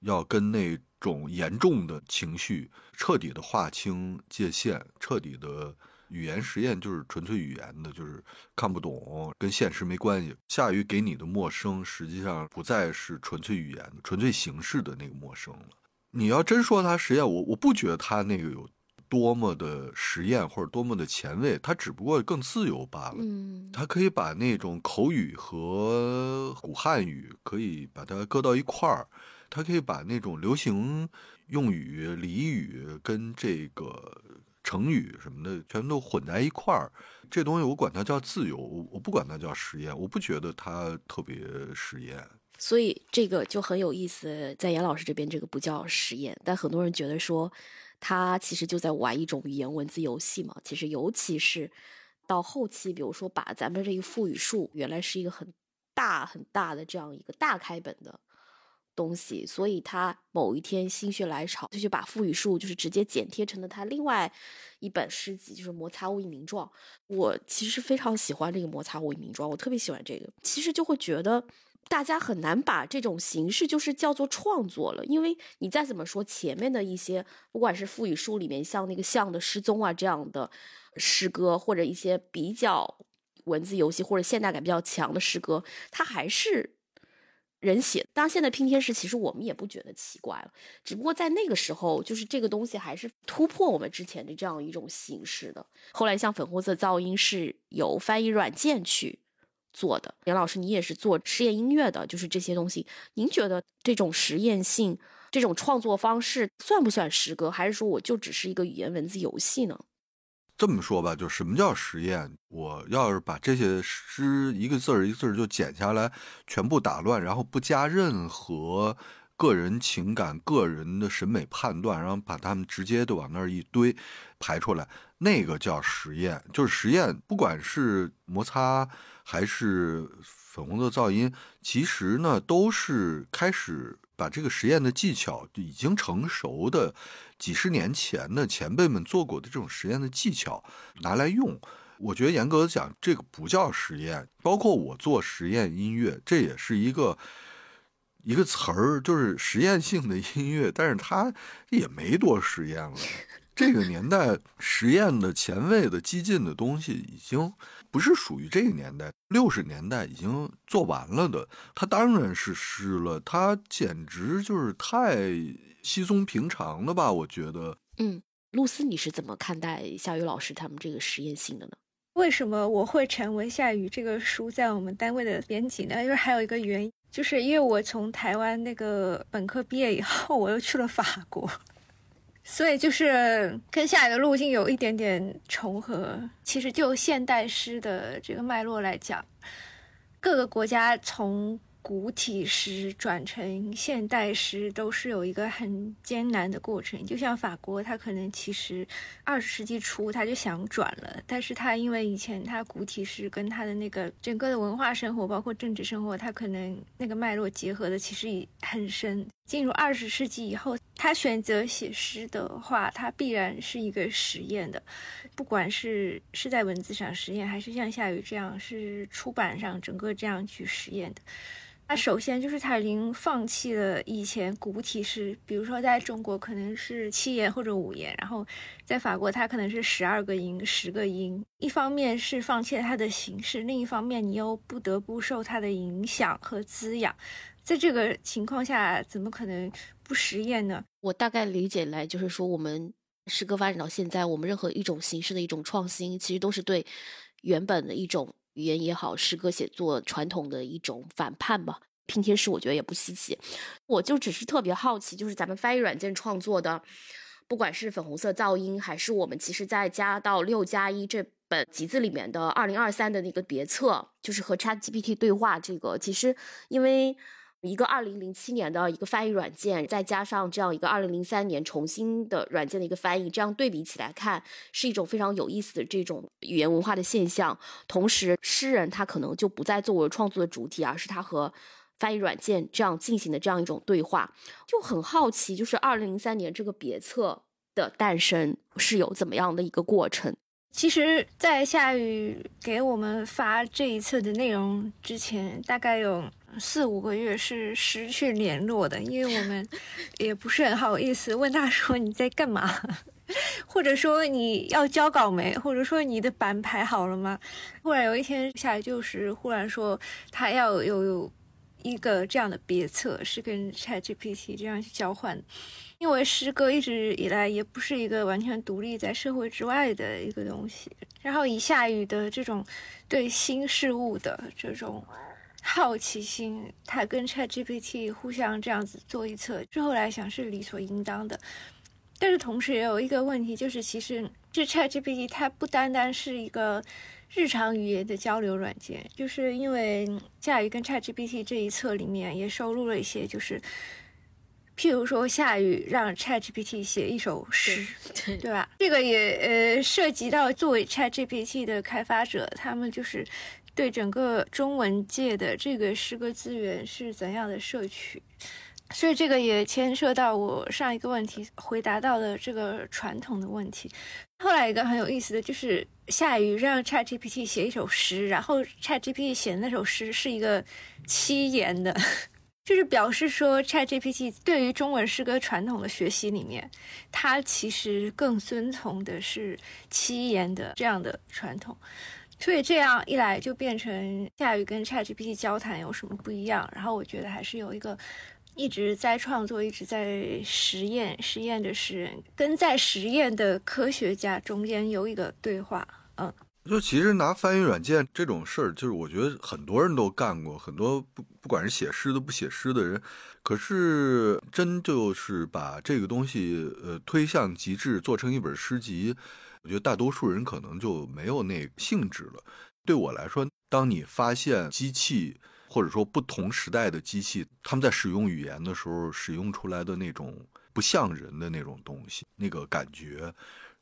Speaker 2: 要跟那种严重的情绪彻底的划清界限，彻底的。语言实验就是纯粹语言的，就是看不懂，跟现实没关系。夏雨给你的陌生，实际上不再是纯粹语言的、纯粹形式的那个陌生了。你要真说他实验，我我不觉得他那个有多么的实验或者多么的前卫，他只不过更自由罢了。
Speaker 3: 嗯，
Speaker 2: 他可以把那种口语和古汉语可以把它搁到一块儿，他可以把那种流行用语、俚语跟这个。成语什么的全都混在一块儿，这东西我管它叫自由，我不管它叫实验，我不觉得它特别实验。
Speaker 3: 所以这个就很有意思，在严老师这边，这个不叫实验，但很多人觉得说，他其实就在玩一种语言文字游戏嘛。其实尤其是到后期，比如说把咱们这个赋语数原来是一个很大很大的这样一个大开本的。东西，所以他某一天心血来潮，他就把赋语数就是直接剪贴成了他另外一本诗集，就是《摩擦无以名状》。我其实非常喜欢这个《摩擦无以名状》，我特别喜欢这个。其实就会觉得大家很难把这种形式就是叫做创作了，因为你再怎么说前面的一些，不管是赋语数里面像那个像的失踪啊这样的诗歌，或者一些比较文字游戏或者现代感比较强的诗歌，它还是。人写，当然现在拼贴式其实我们也不觉得奇怪了，只不过在那个时候，就是这个东西还是突破我们之前的这样一种形式的。后来像粉红色噪音是由翻译软件去做的。杨老师，你也是做实验音乐的，就是这些东西，您觉得这种实验性、这种创作方式算不算诗歌，还是说我就只是一个语言文字游戏呢？
Speaker 2: 这么说吧，就什么叫实验？我要是把这些诗一个字儿一个字儿就剪下来，全部打乱，然后不加任何个人情感、个人的审美判断，然后把它们直接的往那儿一堆排出来，那个叫实验。就是实验，不管是摩擦还是粉红色噪音，其实呢都是开始。把这个实验的技巧已经成熟的几十年前的前辈们做过的这种实验的技巧拿来用。我觉得严格的讲，这个不叫实验。包括我做实验音乐，这也是一个一个词儿，就是实验性的音乐，但是它也没多实验了。这个年代实验的前卫的激进的东西已经不是属于这个年代，六十年代已经做完了的。它当然是诗了，它简直就是太稀松平常了吧？我觉得。
Speaker 3: 嗯，露丝，你是怎么看待夏雨老师他们这个实验性的呢？
Speaker 1: 为什么我会成为夏雨这个书在我们单位的编辑呢？因为还有一个原因，就是因为我从台湾那个本科毕业以后，我又去了法国。所以就是跟下一个路径有一点点重合。其实就现代诗的这个脉络来讲，各个国家从。古体诗转成现代诗都是有一个很艰难的过程，就像法国，他可能其实二十世纪初他就想转了，但是他因为以前他古体诗跟他的那个整个的文化生活，包括政治生活，他可能那个脉络结合的其实也很深。进入二十世纪以后，他选择写诗的话，他必然是一个实验的，不管是是在文字上实验，还是像夏雨这样是出版上整个这样去实验的。他首先就是他已经放弃了以前古体诗，比如说在中国可能是七言或者五言，然后在法国它可能是十二个音、十个音。一方面是放弃了它的形式，另一方面你又不得不受它的影响和滋养。在这个情况下，怎么可能不实验呢？
Speaker 3: 我大概理解来就是说，我们诗歌发展到现在，我们任何一种形式的一种创新，其实都是对原本的一种。语言也好，诗歌写作传统的一种反叛吧。拼贴诗我觉得也不稀奇，我就只是特别好奇，就是咱们翻译软件创作的，不管是粉红色噪音，还是我们其实在加到六加一这本集子里面的二零二三的那个别册，就是和 Chat GPT 对话这个，其实因为。一个二零零七年的一个翻译软件，再加上这样一个二零零三年重新的软件的一个翻译，这样对比起来看，是一种非常有意思的这种语言文化的现象。同时，诗人他可能就不再作为创作的主体，而是他和翻译软件这样进行的这样一种对话。就很好奇，就是二零零三年这个别册的诞生是有怎么样的一个过程？
Speaker 1: 其实，在夏雨给我们发这一册的内容之前，大概有。四五个月是失去联络的，因为我们 也不是很好意思问他说你在干嘛，或者说你要交稿没，或者说你的版排好了吗？忽然有一天下来就是忽然说他要有有一个这样的别册，是跟 ChatGPT 这样去交换，因为诗歌一直以来也不是一个完全独立在社会之外的一个东西，然后以下雨的这种对新事物的这种。好奇心，他跟 ChatGPT 互相这样子做一测，之后来想是理所应当的。但是同时也有一个问题，就是其实这 ChatGPT 它不单单是一个日常语言的交流软件，就是因为夏雨跟 ChatGPT 这一册里面也收录了一些，就是譬如说夏雨让 ChatGPT 写一首诗，对吧？这个也呃涉及到作为 ChatGPT 的开发者，他们就是。对整个中文界的这个诗歌资源是怎样的摄取，所以这个也牵涉到我上一个问题回答到的这个传统的问题。后来一个很有意思的就是夏雨让 ChatGPT 写一首诗，然后 ChatGPT 写的那首诗是一个七言的，就是表示说 ChatGPT 对于中文诗歌传统的学习里面，它其实更遵从的是七言的这样的传统。所以这样一来，就变成夏雨跟 ChatGPT 交谈有什么不一样？然后我觉得还是有一个一直在创作、一直在实验、实验的诗人，跟在实验的科学家中间有一个对话。嗯，
Speaker 2: 就其实拿翻译软件这种事儿，就是我觉得很多人都干过，很多不不管是写诗的、不写诗的人，可是真就是把这个东西呃推向极致，做成一本诗集。我觉得大多数人可能就没有那兴致了。对我来说，当你发现机器或者说不同时代的机器，他们在使用语言的时候使用出来的那种不像人的那种东西，那个感觉，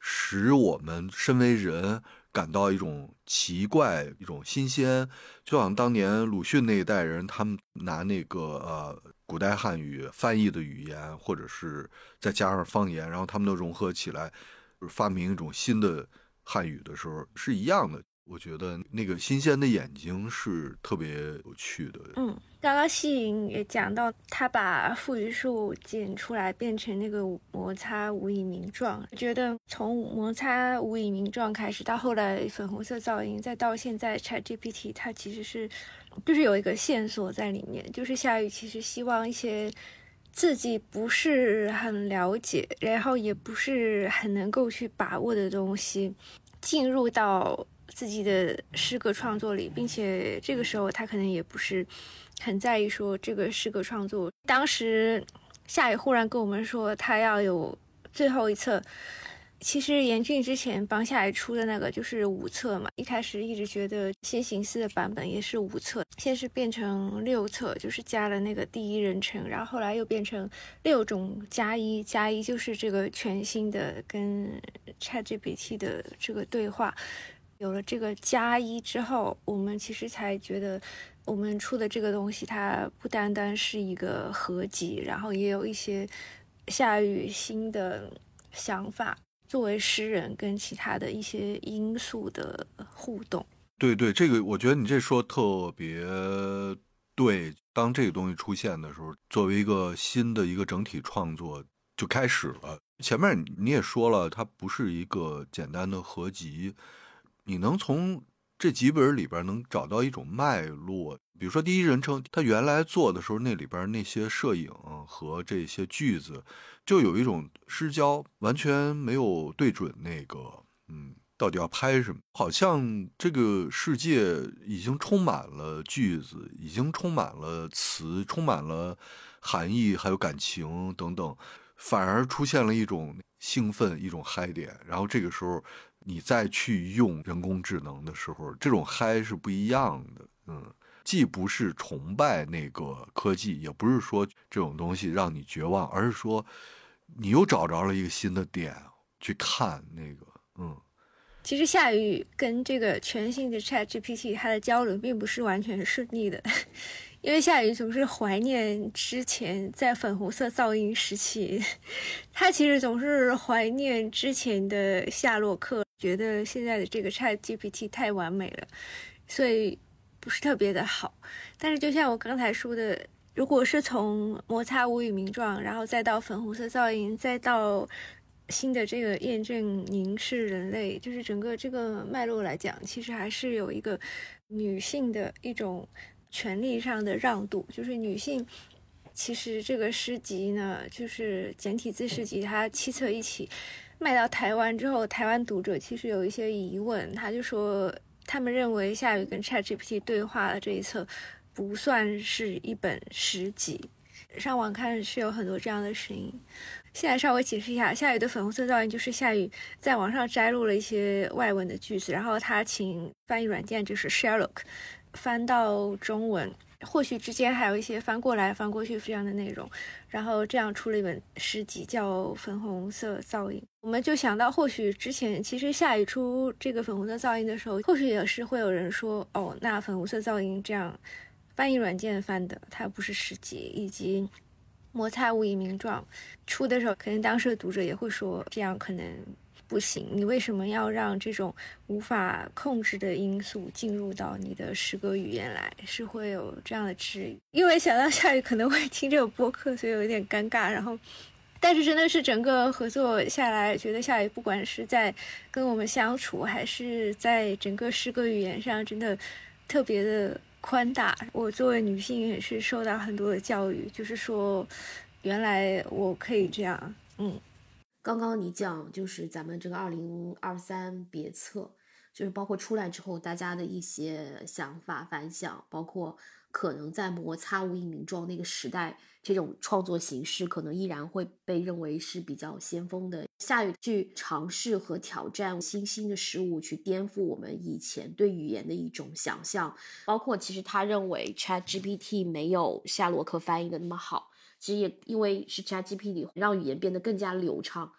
Speaker 2: 使我们身为人感到一种奇怪、一种新鲜，就像当年鲁迅那一代人，他们拿那个呃古代汉语翻译的语言，或者是再加上方言，然后他们都融合起来，发明一种新的汉语的时候，是一样的。我觉得那个新鲜的眼睛是特别有趣的。
Speaker 1: 嗯，刚刚西影也讲到，他把赋予数剪出来变成那个摩擦无以名状。觉得从摩擦无以名状开始，到后来粉红色噪音，再到现在 ChatGPT，它其实是就是有一个线索在里面，就是夏雨其实希望一些自己不是很了解，然后也不是很能够去把握的东西，进入到。自己的诗歌创作里，并且这个时候他可能也不是很在意说这个诗歌创作。当时夏雨忽然跟我们说他要有最后一册。其实严峻之前帮夏雨出的那个就是五册嘛，一开始一直觉得先行四的版本也是五册，先是变成六册，就是加了那个第一人称，然后后来又变成六种加一加一，就是这个全新的跟 ChatGPT 的这个对话。有了这个加一之后，我们其实才觉得，我们出的这个东西，它不单单是一个合集，然后也有一些夏雨新的想法，作为诗人跟其他的一些因素的互动。
Speaker 2: 对对，这个我觉得你这说特别对。当这个东西出现的时候，作为一个新的一个整体创作就开始了。前面你也说了，它不是一个简单的合集。你能从这几本里边能找到一种脉络，比如说第一人称，他原来做的时候那里边那些摄影和这些句子，就有一种失焦，完全没有对准那个，嗯，到底要拍什么？好像这个世界已经充满了句子，已经充满了词，充满了含义，还有感情等等，反而出现了一种兴奋，一种嗨点，然后这个时候。你再去用人工智能的时候，这种嗨是不一样的。嗯，既不是崇拜那个科技，也不是说这种东西让你绝望，而是说你又找着了一个新的点去看那个。嗯，
Speaker 1: 其实夏雨跟这个全新的 Chat GPT 它的交流并不是完全顺利的。因为夏雨总是怀念之前在粉红色噪音时期，他其实总是怀念之前的夏洛克，觉得现在的这个 Chat GPT 太完美了，所以不是特别的好。但是就像我刚才说的，如果是从摩擦无与名状，然后再到粉红色噪音，再到新的这个验证凝视人类，就是整个这个脉络来讲，其实还是有一个女性的一种。权力上的让渡，就是女性。其实这个诗集呢，就是简体字诗集，它七册一起卖到台湾之后，台湾读者其实有一些疑问，他就说他们认为夏雨跟 ChatGPT 对话的这一册不算是一本诗集。上网看是有很多这样的声音。现在稍微解释一下，夏雨的粉红色噪音就是夏雨在网上摘录了一些外文的句子，然后他请翻译软件就是 Sherlock。翻到中文，或许之间还有一些翻过来翻过去这样的内容，然后这样出了一本诗集叫《粉红色噪音》。我们就想到，或许之前其实夏雨出这个粉红色噪音的时候，或许也是会有人说，哦，那粉红色噪音这样翻译软件翻的，它不是诗集，以及摩擦无以名状出的时候，可能当时的读者也会说，这样可能。不行，你为什么要让这种无法控制的因素进入到你的诗歌语言来？是会有这样的质疑。因为想到夏雨可能会听这个播客，所以有点尴尬。然后，但是真的是整个合作下来，觉得夏雨不管是在跟我们相处，还是在整个诗歌语言上，真的特别的宽大。我作为女性也是受到很多的教育，就是说，原来我可以这样，嗯。
Speaker 3: 刚刚你讲就是咱们这个二零二三别册，就是包括出来之后大家的一些想法反响，包括可能在摩擦无以名状那个时代，这种创作形式可能依然会被认为是比较先锋的。夏雨去尝试和挑战新兴的事物，去颠覆我们以前对语言的一种想象。包括其实他认为 Chat GPT 没有夏洛克翻译的那么好。其实也因为是 ChatGPT 让语言变得更加流畅，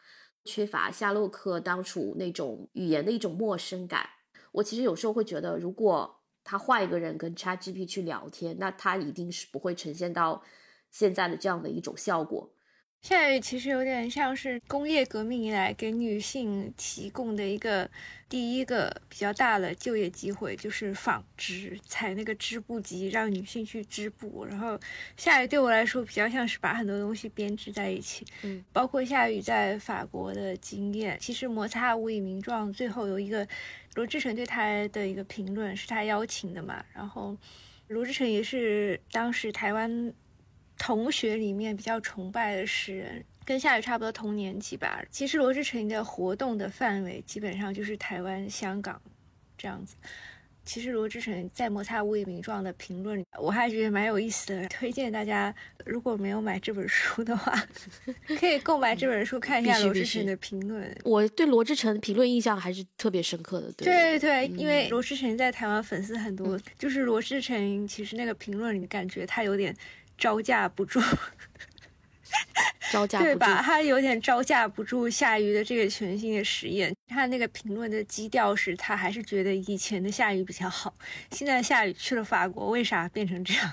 Speaker 3: 缺乏夏洛克当初那种语言的一种陌生感。我其实有时候会觉得，如果他换一个人跟 ChatGPT 去聊天，那他一定是不会呈现到现在的这样的一种效果。
Speaker 1: 夏雨其实有点像是工业革命以来给女性提供的一个第一个比较大的就业机会，就是纺织，采那个织布机让女性去织布。然后夏雨对我来说比较像是把很多东西编织在一起，
Speaker 3: 嗯，
Speaker 1: 包括夏雨在法国的经验。其实摩擦无以名状，最后有一个罗志诚对他的一个评论是他邀请的嘛，然后罗志诚也是当时台湾。同学里面比较崇拜的诗人，跟夏雨差不多同年级吧。其实罗志成的活动的范围基本上就是台湾、香港这样子。其实罗志成在《摩擦无以名状》的评论，我还觉得蛮有意思的。推荐大家如果没有买这本书的话，可以购买这本书看一下罗志成的评论。
Speaker 3: 我对罗志诚评论印象还是特别深刻的。
Speaker 1: 对对对，因为罗志成在台湾粉丝很多，就是罗志成其实那个评论里感觉他有点。招架不住，
Speaker 3: 招架
Speaker 1: 对吧？他有点招架不住夏雨的这个全新的实验。他那个评论的基调是他还是觉得以前的夏雨比较好。现在夏雨去了法国，为啥变成这样？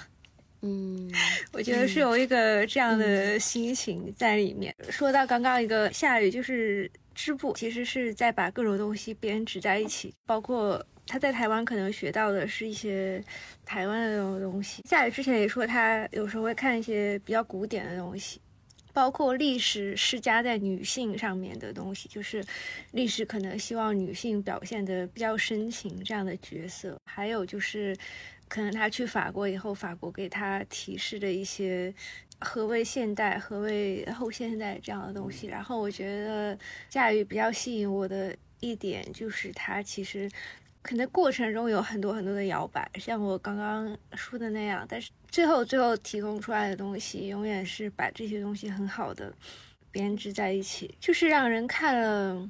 Speaker 3: 嗯，
Speaker 1: 我觉得是有一个这样的心情在里面。说到刚刚一个夏雨，就是织布，其实是在把各种东西编织在一起，包括。他在台湾可能学到的是一些台湾的那种东西。夏雨之前也说，他有时候会看一些比较古典的东西，包括历史施加在女性上面的东西，就是历史可能希望女性表现的比较深情这样的角色。还有就是，可能他去法国以后，法国给他提示的一些何为现代、何为后现代这样的东西。然后我觉得夏雨比较吸引我的一点就是他其实。可能过程中有很多很多的摇摆，像我刚刚说的那样，但是最后最后提供出来的东西，永远是把这些东西很好的编织在一起，就是让人看了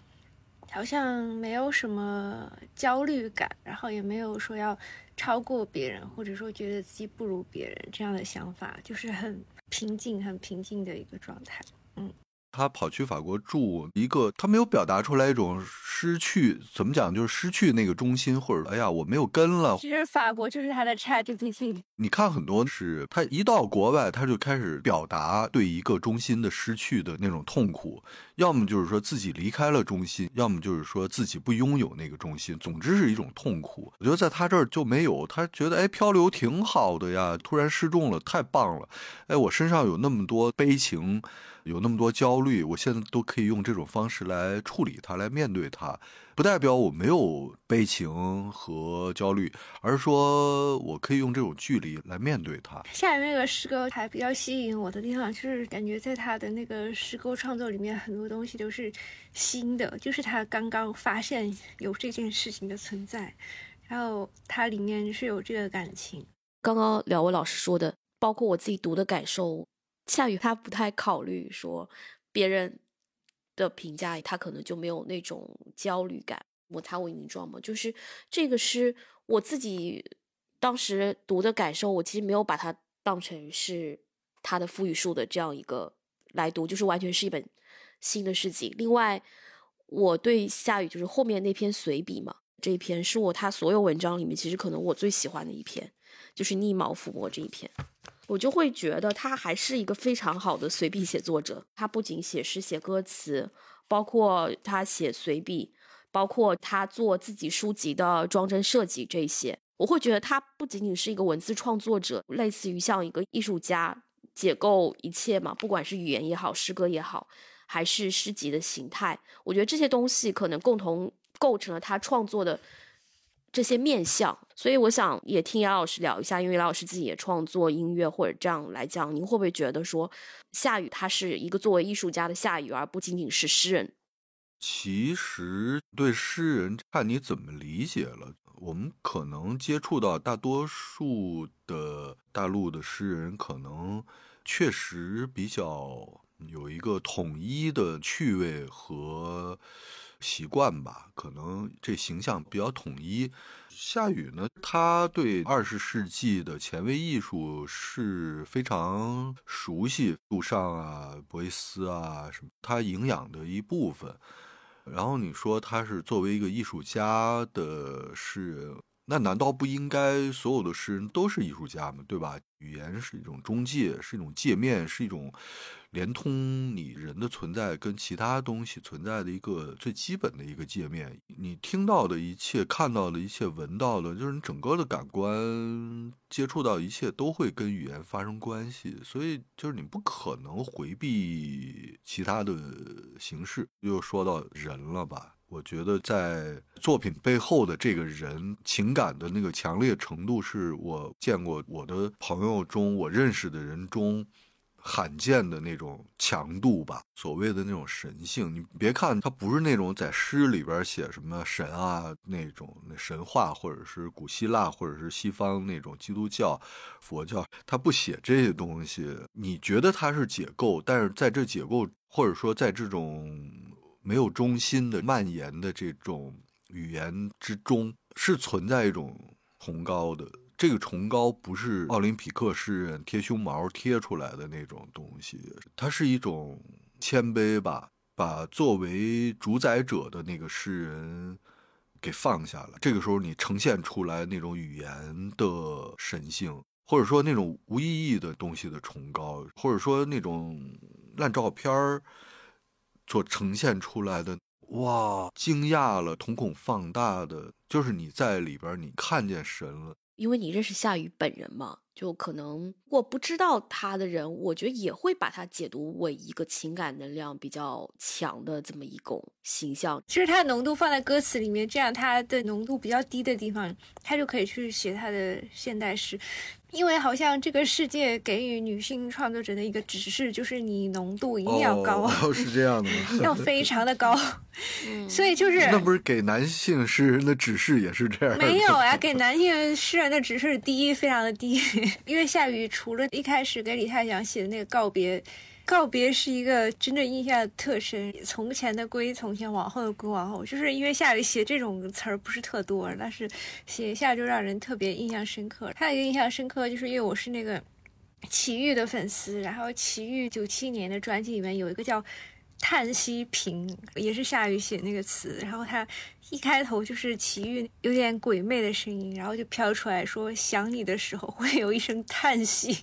Speaker 1: 好像没有什么焦虑感，然后也没有说要超过别人，或者说觉得自己不如别人这样的想法，就是很平静、很平静的一个状态。嗯。
Speaker 2: 他跑去法国住一个，他没有表达出来一种失去，怎么讲，就是失去那个中心，或者哎呀，我没有根了。
Speaker 1: 其实法国就是他的 ChatGPT。
Speaker 2: 你看很多是，他一到国外，他就开始表达对一个中心的失去的那种痛苦，要么就是说自己离开了中心，要么就是说自己不拥有那个中心，总之是一种痛苦。我觉得在他这儿就没有，他觉得哎，漂流挺好的呀，突然失重了，太棒了，哎，我身上有那么多悲情。有那么多焦虑，我现在都可以用这种方式来处理它，来面对它，不代表我没有悲情和焦虑，而是说我可以用这种距离来面对它。
Speaker 1: 下面那个诗歌还比较吸引我的地方，就是感觉在他的那个诗歌创作里面，很多东西都是新的，就是他刚刚发现有这件事情的存在，然后它里面是有这个感情。
Speaker 3: 刚刚两位老师说的，包括我自己读的感受。夏雨他不太考虑说别人的评价，他可能就没有那种焦虑感。摩擦无以名状嘛，就是这个是我自己当时读的感受。我其实没有把它当成是他的赋予术的这样一个来读，就是完全是一本新的事情。另外，我对夏雨就是后面那篇随笔嘛，这一篇是我他所有文章里面其实可能我最喜欢的一篇，就是逆毛抚摸这一篇。我就会觉得他还是一个非常好的随笔写作者。他不仅写诗、写歌词，包括他写随笔，包括他做自己书籍的装帧设计这些。我会觉得他不仅仅是一个文字创作者，类似于像一个艺术家，解构一切嘛，不管是语言也好，诗歌也好，还是诗集的形态。我觉得这些东西可能共同构成了他创作的。这些面相，所以我想也听杨老师聊一下，因为杨老师自己也创作音乐，或者这样来讲，您会不会觉得说夏雨他是一个作为艺术家的夏雨，而不仅仅是诗人？
Speaker 2: 其实对诗人看你怎么理解了。我们可能接触到大多数的大陆的诗人，可能确实比较有一个统一的趣味和。习惯吧，可能这形象比较统一。夏雨呢，他对二十世纪的前卫艺术是非常熟悉，杜尚啊、博伊斯啊什么，他营养的一部分。然后你说他是作为一个艺术家的是。那难道不应该所有的诗人都是艺术家吗？对吧？语言是一种中介，是一种界面，是一种连通你人的存在跟其他东西存在的一个最基本的一个界面。你听到的一切、看到的一切、闻到的，就是你整个的感官接触到一切，都会跟语言发生关系。所以，就是你不可能回避其他的形式。又说到人了吧？我觉得在作品背后的这个人情感的那个强烈程度，是我见过我的朋友中我认识的人中罕见的那种强度吧。所谓的那种神性，你别看他不是那种在诗里边写什么神啊那种那神话，或者是古希腊，或者是西方那种基督教、佛教，他不写这些东西。你觉得他是解构，但是在这解构，或者说在这种。没有中心的蔓延的这种语言之中，是存在一种崇高的。这个崇高不是奥林匹克诗人贴胸毛贴出来的那种东西，它是一种谦卑吧，把作为主宰者的那个诗人给放下了。这个时候，你呈现出来那种语言的神性，或者说那种无意义的东西的崇高，或者说那种烂照片儿。所呈现出来的，哇，惊讶了，瞳孔放大的，就是你在里边，你看见神了，
Speaker 3: 因为你认识夏雨本人嘛。就可能，我不知道他的人，我觉得也会把他解读为一个情感能量比较强的这么一种形象。
Speaker 1: 其实他的浓度放在歌词里面，这样他的浓度比较低的地方，他就可以去写他的现代诗。因为好像这个世界给予女性创作者的一个指示，就是你浓度一定要高，
Speaker 2: 是这样的吗？
Speaker 1: 要非常的高，所以就是
Speaker 2: 那不是给男性诗人的指示也是这样？
Speaker 1: 没有呀，给男性诗人的指示低，非常的低。因为夏雨除了一开始给李泰祥写的那个告别，告别是一个真正印象特深。从前的归从前，往后的归往后，就是因为夏雨写这种词儿不是特多，但是写一下就让人特别印象深刻。还有一个印象深刻，就是因为我是那个齐豫的粉丝，然后齐豫九七年的专辑里面有一个叫。叹息瓶也是夏雨写那个词，然后他一开头就是齐豫有点鬼魅的声音，然后就飘出来说想你的时候会有一声叹息，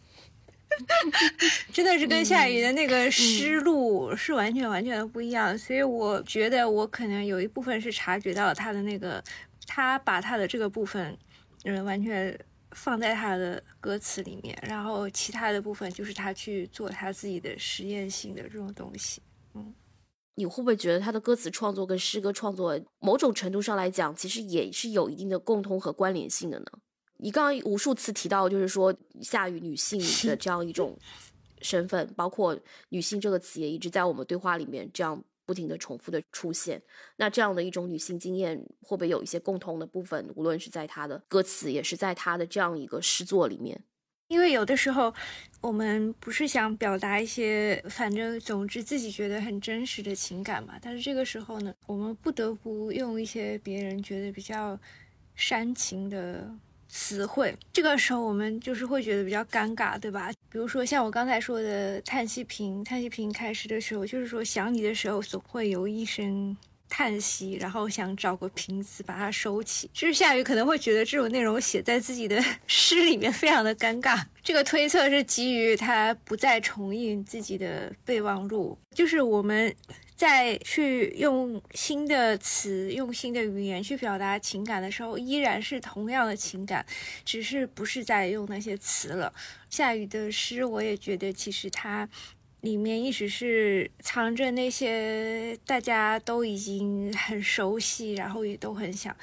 Speaker 1: 真的是跟夏雨的那个思路是完全完全的不一样，所以我觉得我可能有一部分是察觉到他的那个，他把他的这个部分，嗯，完全放在他的歌词里面，然后其他的部分就是他去做他自己的实验性的这种东西。嗯，
Speaker 3: 你会不会觉得他的歌词创作跟诗歌创作某种程度上来讲，其实也是有一定的共通和关联性的呢？你刚刚无数次提到，就是说下雨女性的这样一种身份，包括“女性”这个词也一直在我们对话里面这样不停的重复的出现。那这样的一种女性经验，会不会有一些共通的部分？无论是在她的歌词，也是在她的这样一个诗作里面。
Speaker 1: 因为有的时候，我们不是想表达一些，反正总之自己觉得很真实的情感嘛。但是这个时候呢，我们不得不用一些别人觉得比较煽情的词汇。这个时候我们就是会觉得比较尴尬，对吧？比如说像我刚才说的叹息瓶，叹息瓶开始的时候就是说想你的时候总会有一声。叹息，然后想找个瓶子把它收起。就是夏雨可能会觉得这种内容写在自己的 诗里面非常的尴尬。这个推测是基于他不再重印自己的备忘录。就是我们在去用新的词、用新的语言去表达情感的时候，依然是同样的情感，只是不是在用那些词了。夏雨的诗，我也觉得其实他。里面一直是藏着那些大家都已经很熟悉，然后也都很想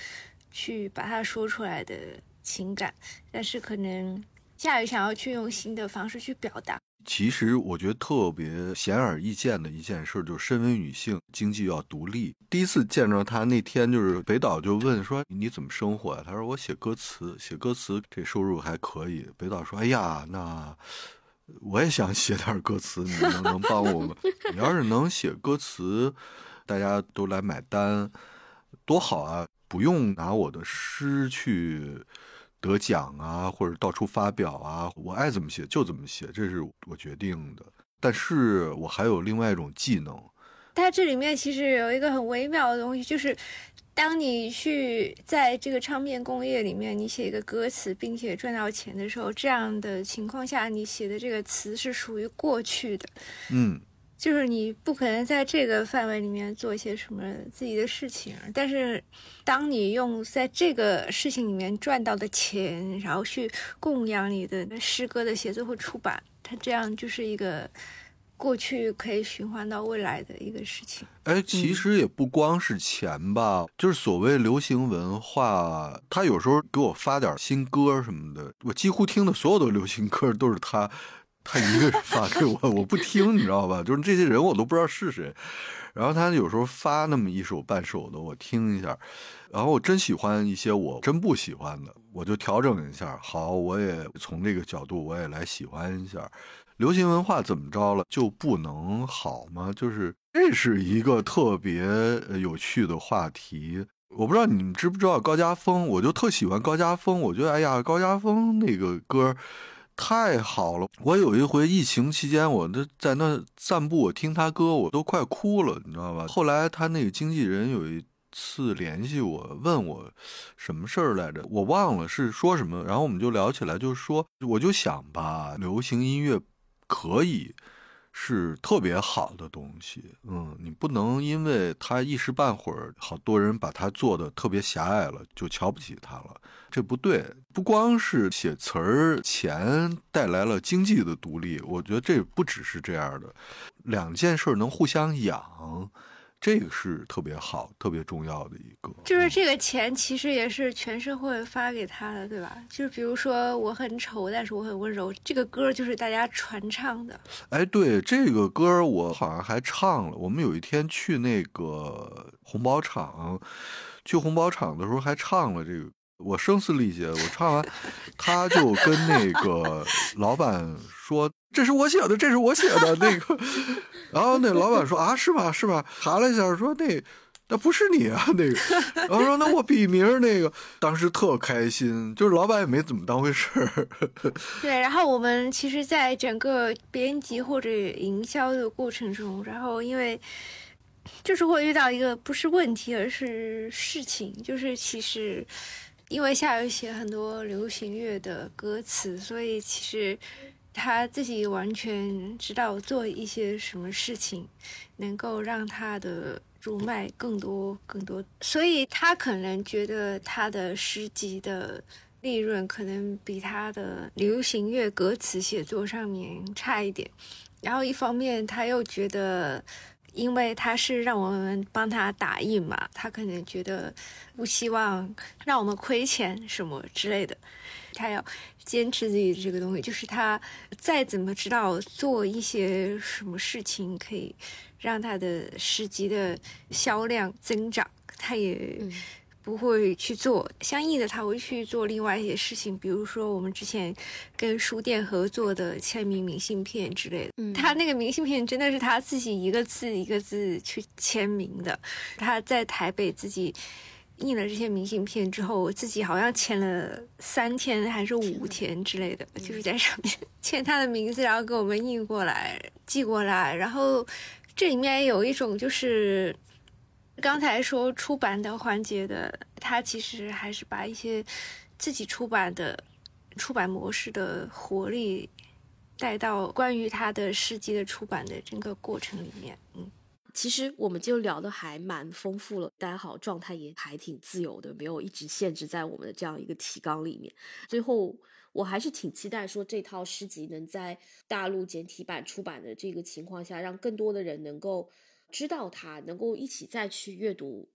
Speaker 1: 去把它说出来的情感，但是可能夏雨想要去用新的方式去表达。
Speaker 2: 其实我觉得特别显而易见的一件事，就是身为女性，经济要独立。第一次见着她那天，就是北岛就问说：“你怎么生活呀？”他说：“我写歌词，写歌词这收入还可以。”北岛说：“哎呀，那……”我也想写点歌词，你能能帮我吗？你要是能写歌词，大家都来买单，多好啊！不用拿我的诗去得奖啊，或者到处发表啊，我爱怎么写就怎么写，这是我决定的。但是我还有另外一种技能。
Speaker 1: 它这里面其实有一个很微妙的东西，就是当你去在这个唱片工业里面，你写一个歌词，并且赚到钱的时候，这样的情况下，你写的这个词是属于过去的。
Speaker 2: 嗯。
Speaker 1: 就是你不可能在这个范围里面做一些什么自己的事情，但是当你用在这个事情里面赚到的钱，然后去供养你的诗歌的写作和出版，它这样就是一个过去可以循环到未来的一个事情。
Speaker 2: 哎，其实也不光是钱吧，就是所谓流行文化，他有时候给我发点新歌什么的，我几乎听的所有的流行歌都是他。他一个人发给我，我不听，你知道吧？就是这些人我都不知道是谁。然后他有时候发那么一首半首的，我听一下。然后我真喜欢一些我真不喜欢的，我就调整一下。好，我也从这个角度，我也来喜欢一下。流行文化怎么着了就不能好吗？就是这是一个特别有趣的话题。我不知道你们知不知道高家峰，我就特喜欢高家峰。我觉得，哎呀，高家峰那个歌。太好了！我有一回疫情期间，我都在那散步，我听他歌，我都快哭了，你知道吧？后来他那个经纪人有一次联系我，问我什么事儿来着，我忘了是说什么，然后我们就聊起来，就是说，我就想吧，流行音乐可以。是特别好的东西，嗯，你不能因为他一时半会儿，好多人把它做的特别狭隘了，就瞧不起他了，这不对。不光是写词儿，钱带来了经济的独立，我觉得这不只是这样的，两件事能互相养。这个是特别好、特别重要的一个，
Speaker 1: 就是这个钱其实也是全社会发给他的，对吧？就是比如说我很丑，但是我很温柔，这个歌就是大家传唱的。
Speaker 2: 哎，对，这个歌我好像还唱了。我们有一天去那个红宝厂，去红宝厂的时候还唱了这个。我声嘶力竭，我唱完，他就跟那个老板说：“这是我写的，这是我写的。”那个，然后那老板说：“啊，是吧？是吧？”查了一下说：“那那不是你啊，那个。”然后说：“那我笔名那个。”当时特开心，就是老板也没怎么当回事儿。
Speaker 1: 对，然后我们其实，在整个编辑或者营销的过程中，然后因为就是会遇到一个不是问题，而是事情，就是其实。因为夏雨写很多流行乐的歌词，所以其实他自己完全知道做一些什么事情能够让他的入卖更多更多，所以他可能觉得他的诗集的利润可能比他的流行乐歌词写作上面差一点，然后一方面他又觉得。因为他是让我们帮他打印嘛，他可能觉得不希望让我们亏钱什么之类的，他要坚持自己的这个东西，就是他再怎么知道做一些什么事情可以让他的诗集的销量增长，他也。不会去做相应的，他会去做另外一些事情，比如说我们之前跟书店合作的签名明信片之类的。嗯，他那个明信片真的是他自己一个字一个字去签名的。他在台北自己印了这些明信片之后，我自己好像签了三天还是五天之类的，就是在上面 签他的名字，然后给我们印过来寄过来。然后这里面有一种就是。刚才说出版的环节的，他其实还是把一些自己出版的出版模式的活力带到关于他的事迹的出版的整个过程里面。嗯，
Speaker 3: 其实我们就聊的还蛮丰富了，大家好，状态也还挺自由的，没有一直限制在我们的这样一个提纲里面。最后，我还是挺期待说这套诗集能在大陆简体版出版的这个情况下，让更多的人能够。知道它能够一起再去阅读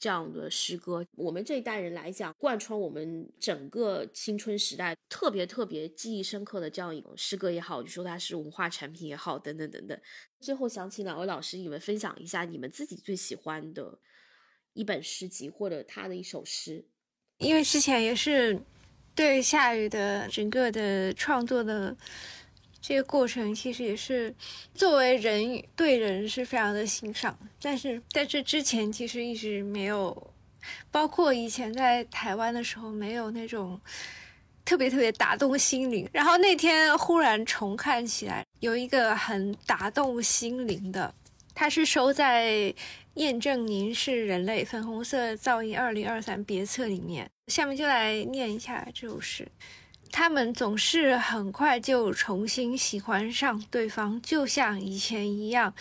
Speaker 3: 这样的诗歌，我们这一代人来讲，贯穿我们整个青春时代，特别特别记忆深刻的这样一种诗歌也好，就说它是文化产品也好，等等等等。最后想请两位老师，你们分享一下你们自己最喜欢的一本诗集或者他的一首诗，
Speaker 1: 因为之前也是对夏雨的整个的创作的。这个过程其实也是作为人对人是非常的欣赏，但是在这之前其实一直没有，包括以前在台湾的时候没有那种特别特别打动心灵。然后那天忽然重看起来，有一个很打动心灵的，它是收在。验证您是人类，粉红色噪音二零二三别册里面，下面就来念一下这首诗。他们总是很快就重新喜欢上对方，就像以前一样，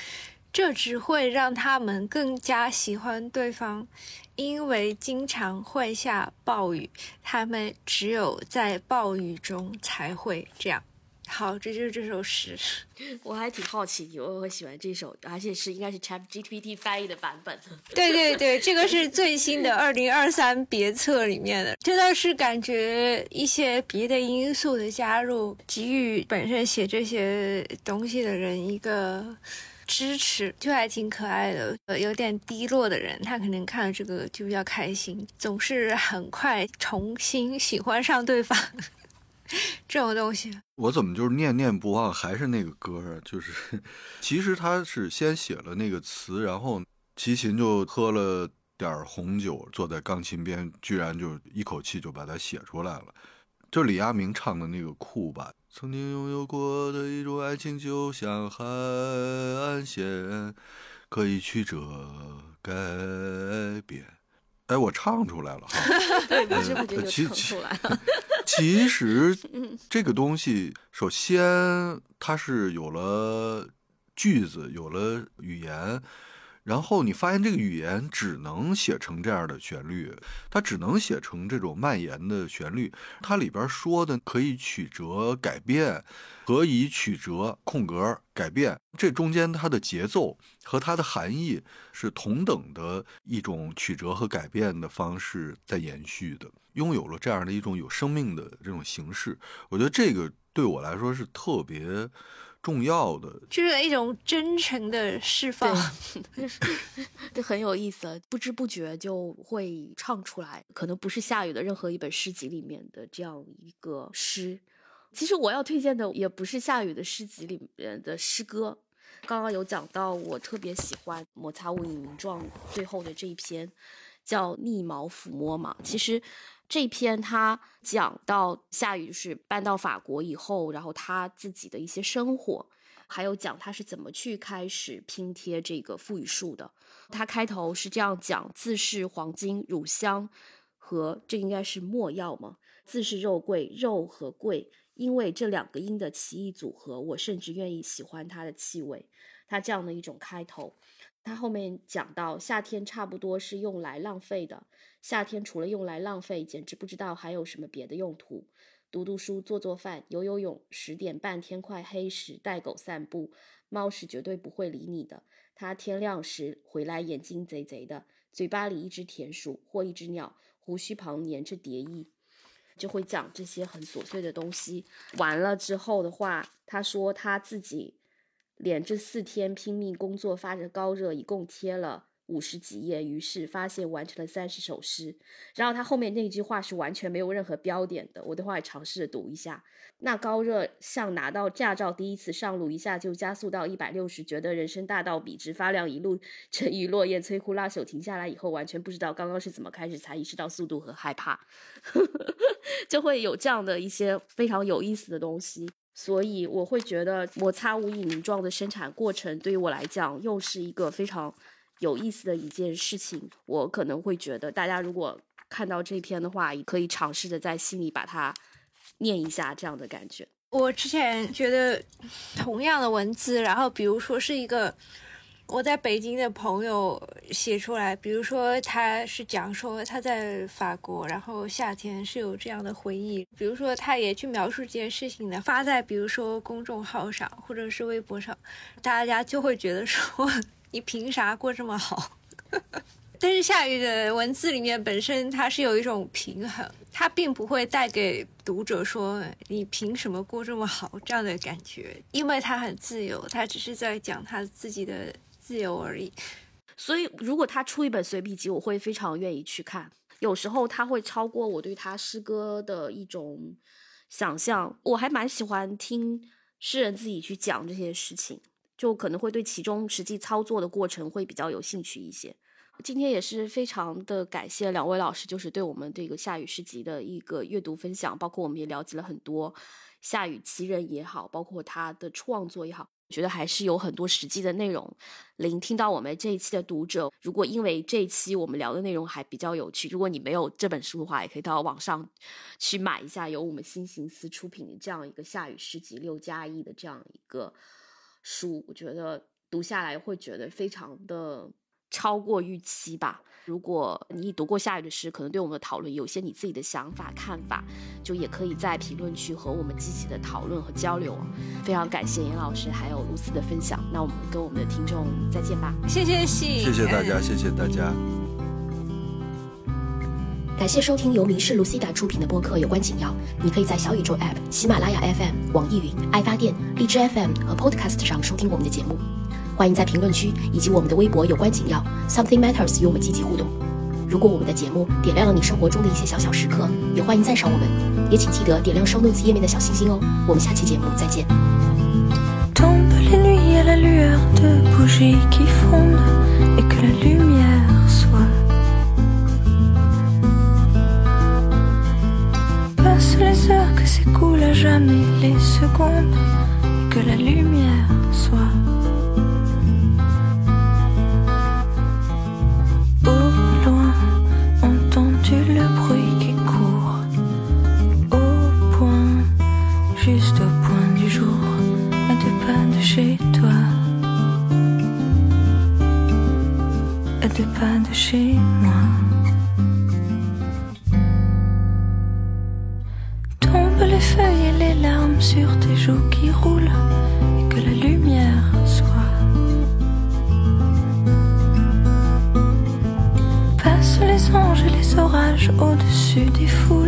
Speaker 1: 这只会让他们更加喜欢对方，因为经常会下暴雨，他们只有在暴雨中才会这样。好，这就是这首诗。
Speaker 3: 我还挺好奇，你会不会喜欢这首？而且是应该是 Chat GPT 翻译的版本。
Speaker 1: 对对对，这个是最新的二零二三别册里面的。这倒是感觉一些别的因素的加入，给予本身写这些东西的人一个支持，就还挺可爱的。呃，有点低落的人，他可能看了这个就比较开心，总是很快重新喜欢上对方。这种东西，
Speaker 2: 我怎么就是念念不忘，还是那个歌啊？就是，其实他是先写了那个词，然后齐秦就喝了点红酒，坐在钢琴边，居然就一口气就把它写出来了。就李亚明唱的那个酷版，曾经拥有过的一种爱情，就像海岸线，可以曲折改变。哎，我唱出来了哈，
Speaker 3: 对，不知不觉就唱出来了。
Speaker 2: 其实，这个东西首先它是有了句子，有了语言，然后你发现这个语言只能写成这样的旋律，它只能写成这种蔓延的旋律。它里边说的可以曲折改变，可以曲折空格改变，这中间它的节奏和它的含义是同等的一种曲折和改变的方式在延续的。拥有了这样的一种有生命的这种形式，我觉得这个对我来说是特别重要的，
Speaker 1: 就是一种真诚的释放，
Speaker 3: 这很有意思，不知不觉就会唱出来。可能不是夏雨的任何一本诗集里面的这样一个诗。其实我要推荐的也不是夏雨的诗集里面的诗歌。刚刚有讲到，我特别喜欢摩擦物影名状最后的这一篇，叫逆毛抚摸嘛。其实。这篇他讲到夏雨就是搬到法国以后，然后他自己的一些生活，还有讲他是怎么去开始拼贴这个赋语数的。他开头是这样讲：自是黄金乳香和这应该是墨药吗？自是肉桂肉和桂，因为这两个音的奇异组合，我甚至愿意喜欢它的气味。他这样的一种开头。他后面讲到，夏天差不多是用来浪费的。夏天除了用来浪费，简直不知道还有什么别的用途。读读书，做做饭，游游泳。十点半天快黑时，带狗散步。猫是绝对不会理你的。它天亮时回来，眼睛贼贼的，嘴巴里一只田鼠或一只鸟，胡须旁粘着蝶翼，就会讲这些很琐碎的东西。完了之后的话，他说他自己。连着四天拼命工作，发着高热，一共贴了五十几页，于是发现完成了三十首诗。然后他后面那句话是完全没有任何标点的，我的话也尝试着读一下。那高热像拿到驾照第一次上路，一下就加速到一百六十，觉得人生大道笔直发亮，一路沉鱼落雁，摧枯拉朽。停下来以后，完全不知道刚刚是怎么开始，才意识到速度和害怕，就会有这样的一些非常有意思的东西。所以我会觉得摩擦无影状的生产过程对于我来讲又是一个非常有意思的一件事情。我可能会觉得大家如果看到这篇的话，也可以尝试着在心里把它念一下，这样的感觉。
Speaker 1: 我之前觉得同样的文字，然后比如说是一个。我在北京的朋友写出来，比如说他是讲说他在法国，然后夏天是有这样的回忆。比如说他也去描述这件事情的，发在比如说公众号上或者是微博上，大家就会觉得说你凭啥过这么好？但是夏雨的文字里面本身它是有一种平衡，它并不会带给读者说你凭什么过这么好这样的感觉，因为他很自由，他只是在讲他自己的。自由而已，
Speaker 3: 所以如果他出一本随笔集，我会非常愿意去看。有时候他会超过我对他诗歌的一种想象。我还蛮喜欢听诗人自己去讲这些事情，就可能会对其中实际操作的过程会比较有兴趣一些。今天也是非常的感谢两位老师，就是对我们这个夏雨诗集的一个阅读分享，包括我们也了解了很多夏雨其人也好，包括他的创作也好，觉得还是有很多实际的内容。聆听到我们这一期的读者，如果因为这一期我们聊的内容还比较有趣，如果你没有这本书的话，也可以到网上去买一下由我们新形思出品的这样一个夏雨诗集六加一的这样一个书，我觉得读下来会觉得非常的。超过预期吧。如果你读过夏雨的诗，可能对我们的讨论有些你自己的想法看法，就也可以在评论区和我们积极的讨论和交流。非常感谢严老师还有露丝的分享，那我们跟我们的听众再见吧。
Speaker 1: 谢谢谢
Speaker 2: 谢谢大家，谢谢大家。
Speaker 3: 感谢收听由名士卢西达出品的播客《有关紧要》，你可以在小宇宙 App、喜马拉雅 FM、网易云、爱发电、荔枝 FM 和 Podcast 上收听我们的节目。欢迎在评论区以及我们的微博有关紧要 Something Matters 与我们积极互动。如果我们的节目点亮了你生活中的一些小小时刻，也欢迎赞赏我们，也请记得点亮 Show Notes 页面的小星星哦。我们下期节目再见。
Speaker 4: passent les heures, que s'écoulent à jamais les secondes, et que la lumière soit. Au loin, entendu le bruit qui court, au point, juste au point du jour, à deux pas de chez toi. À deux pas de chez moi. sur tes joues qui roulent et que la lumière soit. Passe les anges et les orages au-dessus des fous.